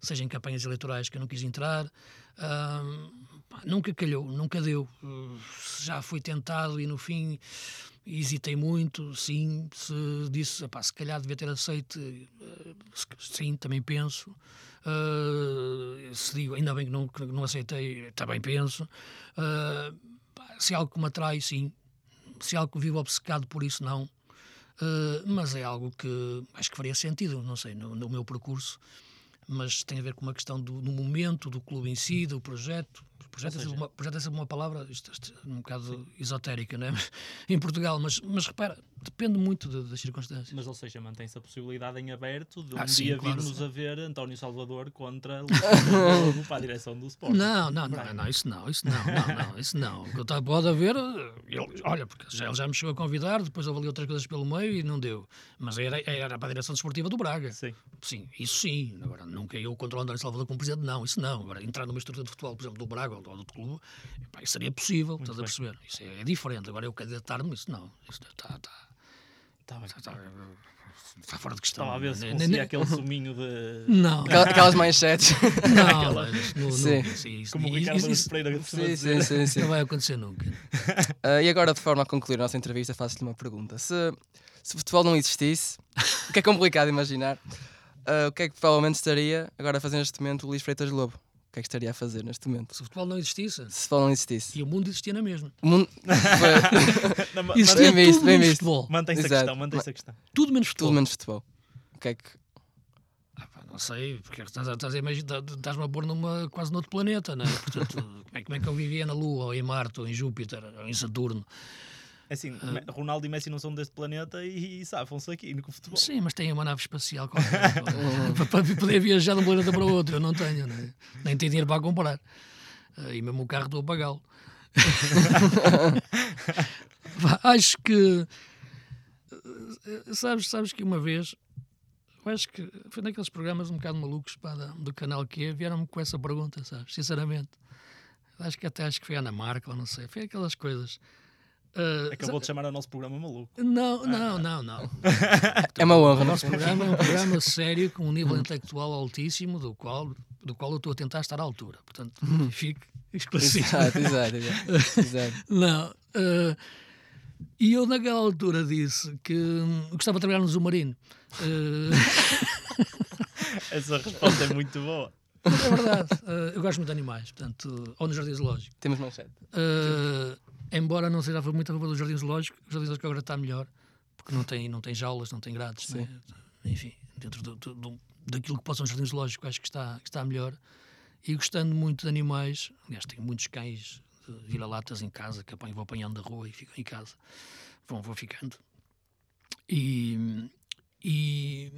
seja em campanhas eleitorais que eu não quis entrar. Ahm, nunca calhou, nunca deu. Eh, já foi tentado e, no fim, hesitei muito, sim, se disse, "Epá, se calhar devia ter aceito, eh, se- sim, também penso. Eh, se digo, ainda bem que não, que não aceitei, também penso. Eh, se é algo que me atrai, sim. Se é algo que vivo obcecado por isso, não. Eh, mas é algo que acho que faria sentido, não sei, no, no meu percurso. Mas tem a ver com uma questão do, do momento, do clube em si, do projeto. Projeto, é, sempre uma, é sempre uma palavra isto, isto é um bocado esotérica, né? em Portugal, mas, mas repara, depende muito de- das circunstâncias. Mas, ou seja, mantém-se a possibilidade em aberto de um Ah, sim, dia claro. virmos a ver António Salvador contra para a direção do Sport. Não, não, não, não, isso não, isso não, não, não, isso não. O que eu tá- pode haver, ele, olha, porque já, ele já me chegou a convidar, depois ali outras coisas pelo meio e não deu. Mas era, era para a direção desportiva do Braga. Sim. Sim, isso sim. Agora, nunca eu contra o André Salvador como presidente, não, isso não. Agora, entrar numa estrutura de futebol, por exemplo, do Braga ou do outro clube, epá, isso seria possível, estás a bem. perceber? Isso é, é diferente. Agora, eu candidatar-me, isso não. Isso está, está, Tá. Está, está, está fora de questão. Estava a ver se Nem- conseguia nem- aquele suminho de. Não, Aquela- Aquelas manchetes. não, não, isso não- Sim. não- isso- isso- Como o isso- Ricardo isso- Pereira sim, sim, sim, sim. não vai acontecer nunca. Ah, e agora, de forma a concluir a nossa entrevista, faço-lhe uma pergunta. Se, se o futebol não existisse, o que é complicado imaginar, ah, o que é que provavelmente estaria agora a fazer neste momento o Luís Freitas Lobo? O que é que estaria a fazer neste momento? Se o futebol não existisse, Se o futebol não existisse. e o mundo existia na mesma. O mundo... Não, Existia bem visto, tudo bem menos visto. futebol. Mantém-se a questão, mantém-se a questão. Tudo menos futebol. Tudo menos futebol. O que é que. Ah, pá, não sei, porque estás, a- estás a imaginar, estás-me a pôr numa, quase noutro planeta, não é? Portanto, como é, como é que eu vivia na Lua, ou em Marte, ou em Júpiter, ou em Saturno? É assim, Me- Ronaldo e Messi não são deste planeta e, e safam-se aqui no futebol. Sim, mas tem uma nave espacial qualquer, para, para poder viajar de um planeta para o outro. Eu não tenho, né? nem tenho dinheiro para comprar. Eh, E mesmo o carro estou a pagá-lo. Acho que. eh, Sabes, sabes que uma vez. Eu acho que foi naqueles programas um bocado malucos pá, da- do canal que é, vieram-me com essa pergunta, sabes? Sinceramente. Acho que até acho que foi a Ana Marca, ou não sei. Foi aquelas coisas. Eh, Acabou de chamar o nosso programa maluco. Não, não, não, não. É uma honra, O nosso programa é um programa sério, com um nível intelectual altíssimo, do qual, do qual eu estou a tentar estar à altura. Portanto, fique esclarecido. Exato, exato, exato. exato. Não. eh, e eu, naquela altura, disse que hum, gostava de trabalhar no Zumarino. Eh, Essa resposta é muito boa. mas é verdade. eu gosto muito de animais, portanto, ou no Jardim Zoológico. Temos manchete. Eh, embora não seja muito a favor do Jardim Zoológico, o Jardim Zoológico agora está melhor, porque não tem, não tem jaulas, não tem grades. né? Enfim, dentro do, do- do- daquilo que possa um Jardim Zoológico, acho que está, que está melhor. E gostando muito de animais, aliás, tenho muitos cães vira-latas em casa, que apanho, vou apanhando da rua e ficam em casa. Vão, vou ficando. E, e,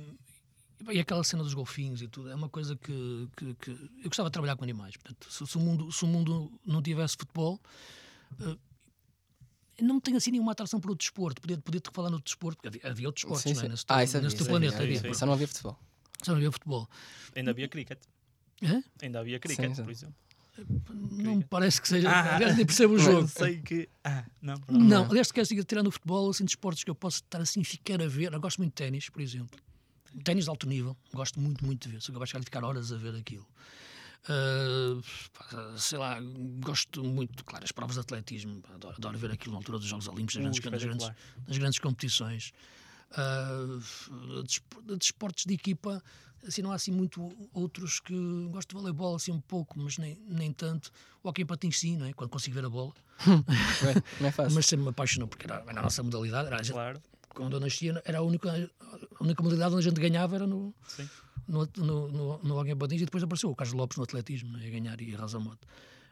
e aquela cena dos golfinhos e tudo, é uma coisa que, que, que- eu gostava de trabalhar com animais. Portanto, se, se o mundo, se o mundo não tivesse futebol, eh, não tenho assim nenhuma atração outro desporto. Podia, podia te falar no desporto, porque havia, havia outros esportes Sim, não é? nesse, Ah, isso havia, nesse isso planeta. havia, havia. sim. Só não havia futebol. Só não havia futebol. Ainda havia cricket. Hã? Ainda havia cricket, sim. por exemplo. Não me parece que seja. Ah, aliás, nem percebo o jogo. sei que. Ah, não. Não, aliás, se queres dizer, tirando o futebol, assim, de esportes que eu posso estar assim, ficar a ver. Eu gosto muito de ténis, por exemplo. Ténis de alto nível, gosto muito, muito de ver. Sou capaz de ficar horas a ver aquilo. Pá, sei lá, gosto muito, claro, as provas de atletismo. Adoro, adoro ver aquilo na altura dos Jogos Olímpicos, nas, Uh, grandes, nas, grandes, nas grandes competições. Ah, de espo- de equipa, assim, não há assim muito outros que. Gosto de voleibol, assim, um pouco, mas nem, nem tanto. O hockey em patins, sim, não é? Quando consigo ver a bola. Não é, não é fácil. Mas sempre me apaixonou porque era, era a nossa modalidade. Era, a gente- Claro. Quando eu nascia, era a única, a única modalidade onde a gente ganhava era no, Sim. No, no, no, no hockey em patins e depois apareceu o Carlos Lopes no atletismo, né, a ganhar e a moto.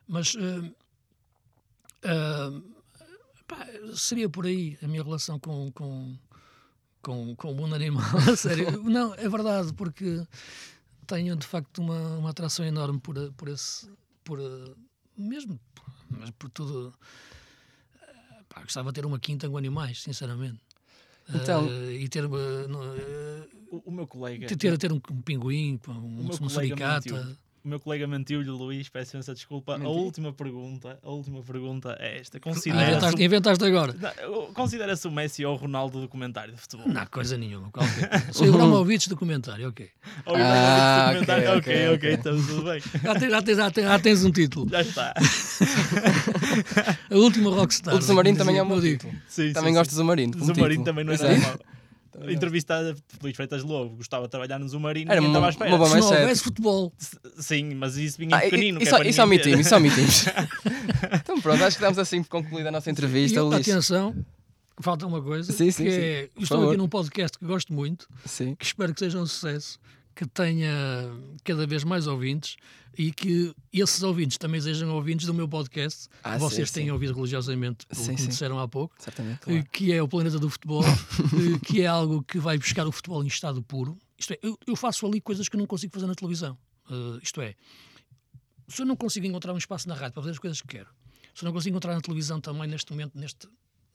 Mas eh, eh, pá, seria por aí a minha relação com, com, com, com o mundo animal. a sério. Não, é verdade, porque tenho de facto uma, uma atração enorme por, por esse. Por, mesmo mas por tudo. eh, Pá, gostava de ter uma quinta com animais, sinceramente. Então- Eh, e ter, eh, O, o meu colega. ter, ter, ter um, um pinguim, um, meu uma colega suricata. mentiu. O meu colega mentiu-lhe, Luís, peço imensa desculpa. Mentiu? A última pergunta, a última pergunta é esta. Ah, Considera-se inventaste, inventaste agora. Considera-se o Messi ou o Ronaldo do comentário de futebol? Não, coisa nenhuma. Sou o Ibrahimovic do comentário, ok. Ou o Ah, Ibrahimovic do comentário? ok, ok, ok, estamos tudo bem. Já tens, já tens, já tens, já tens um título. Já está. A última rockstar. O Submarino também é um bom título. Sim, Também sim, gosto sim. do Zumarino título. também não é nada mau. Entrevistada por Luís Freitas Lobo, gostava de trabalhar no Zumarino Era e estava à espera. uma boa Se não houvesse futebol. Sim, mas isso vinha Ah, pequenino. que isso, é isso omitimos, isso omitimos. então pronto, acho que damos assim por concluída a nossa E, entrevista, Luís. atenção, falta uma coisa. Sim, sim, que sim. é, Por eu estou favor. aqui num podcast que gosto muito, Sim. que espero que seja um sucesso, que tenha cada vez mais ouvintes e que esses ouvintes também sejam ouvintes do meu podcast, Ah, que vocês sim, têm sim. ouvido religiosamente, pelo Sim, sim. disseram há pouco. Eh, que é o planeta do futebol, eh, que é algo que vai buscar o futebol em estado puro. Isto é, eu, eu faço ali coisas que não consigo fazer na televisão. Eh, isto é, se eu não consigo encontrar um espaço na rádio para fazer as coisas que quero, se eu não consigo encontrar na televisão também neste momento, neste,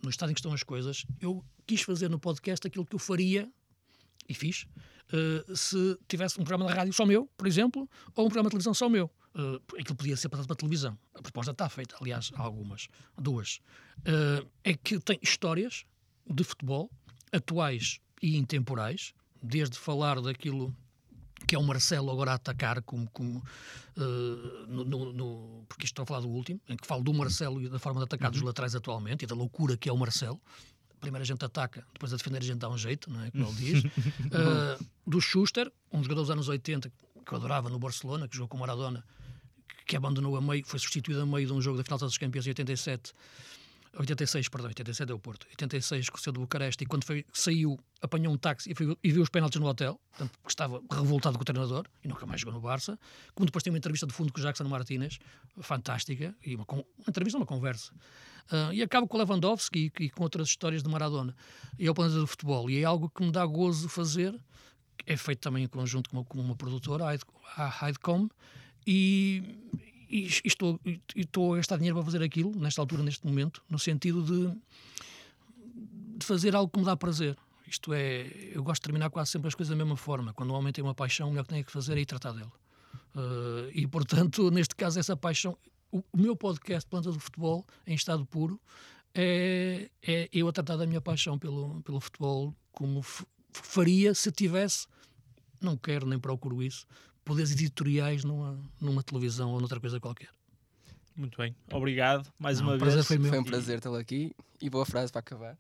no estado em que estão as coisas, eu quis fazer no podcast aquilo que eu faria e fiz eh, se tivesse um programa de rádio só meu, por exemplo, ou um programa de televisão só meu. Uh, aquilo podia ser passado para a televisão. A proposta está feita, aliás, há algumas, duas. Eh, é que tem histórias de futebol, atuais e intemporais, desde falar daquilo que é o Marcelo agora a atacar, como, como eh, no, no- no- porque isto estou a falar do último, em que falo do Marcelo e da forma de atacar dos laterais atualmente e da loucura que é o Marcelo. Primeiro a gente ataca, depois a defender a gente dá um jeito, não é? Como ele diz. Eh, do Schuster, um jogador dos anos 80 que eu adorava no Barcelona, que jogou com Maradona, que abandonou a meio, foi substituído a meio de um jogo da final dos Campeões em 87 86, perdão, 87 é o Porto. 86 com o seu de Bucareste e quando foi, saiu, apanhou um táxi e, foi, e viu os penaltis no hotel, portanto, porque estava revoltado com o treinador e nunca mais jogou no Barça. Como depois tem uma entrevista de fundo com o Jackson Martinez, fantástica, e uma, uma entrevista, uma conversa. Uh, e acaba com o Lewandowski e, e, com outras histórias de Maradona. E é o planeta do futebol. E é algo que me dá gozo fazer. É feito também em conjunto com uma, com uma produtora, a Hidecom, e, e, estou, e estou a gastar dinheiro para fazer aquilo, nesta altura, neste momento, no sentido de, de fazer algo que me dá prazer. Isto é, eu gosto de terminar quase sempre as coisas da mesma forma. Quando um homem tem uma paixão, o melhor que tem que fazer é ir tratar dela. Uh, e, portanto, neste caso, essa paixão. O, o, meu podcast, Planta do Futebol, em estado puro, é, é eu a tratar da minha paixão pelo, pelo futebol como faria se tivesse. Não quero nem procuro isso, poderes editoriais numa, numa televisão ou noutra coisa qualquer. Muito bem, obrigado mais Não, uma vez. Foi, foi um prazer tê-lo aqui e boa frase para acabar.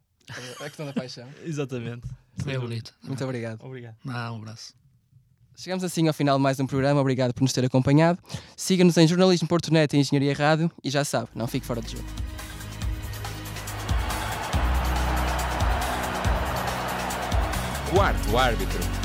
A questão da paixão. Exatamente. É bonito. Muito obrigado. Obrigado. Não, um abraço. Chegamos assim ao final de mais um programa. Obrigado por nos ter acompanhado. Siga-nos em jornalismo.net e Engenharia Rádio e já sabe, não fique fora de jogo. Quarto árbitro.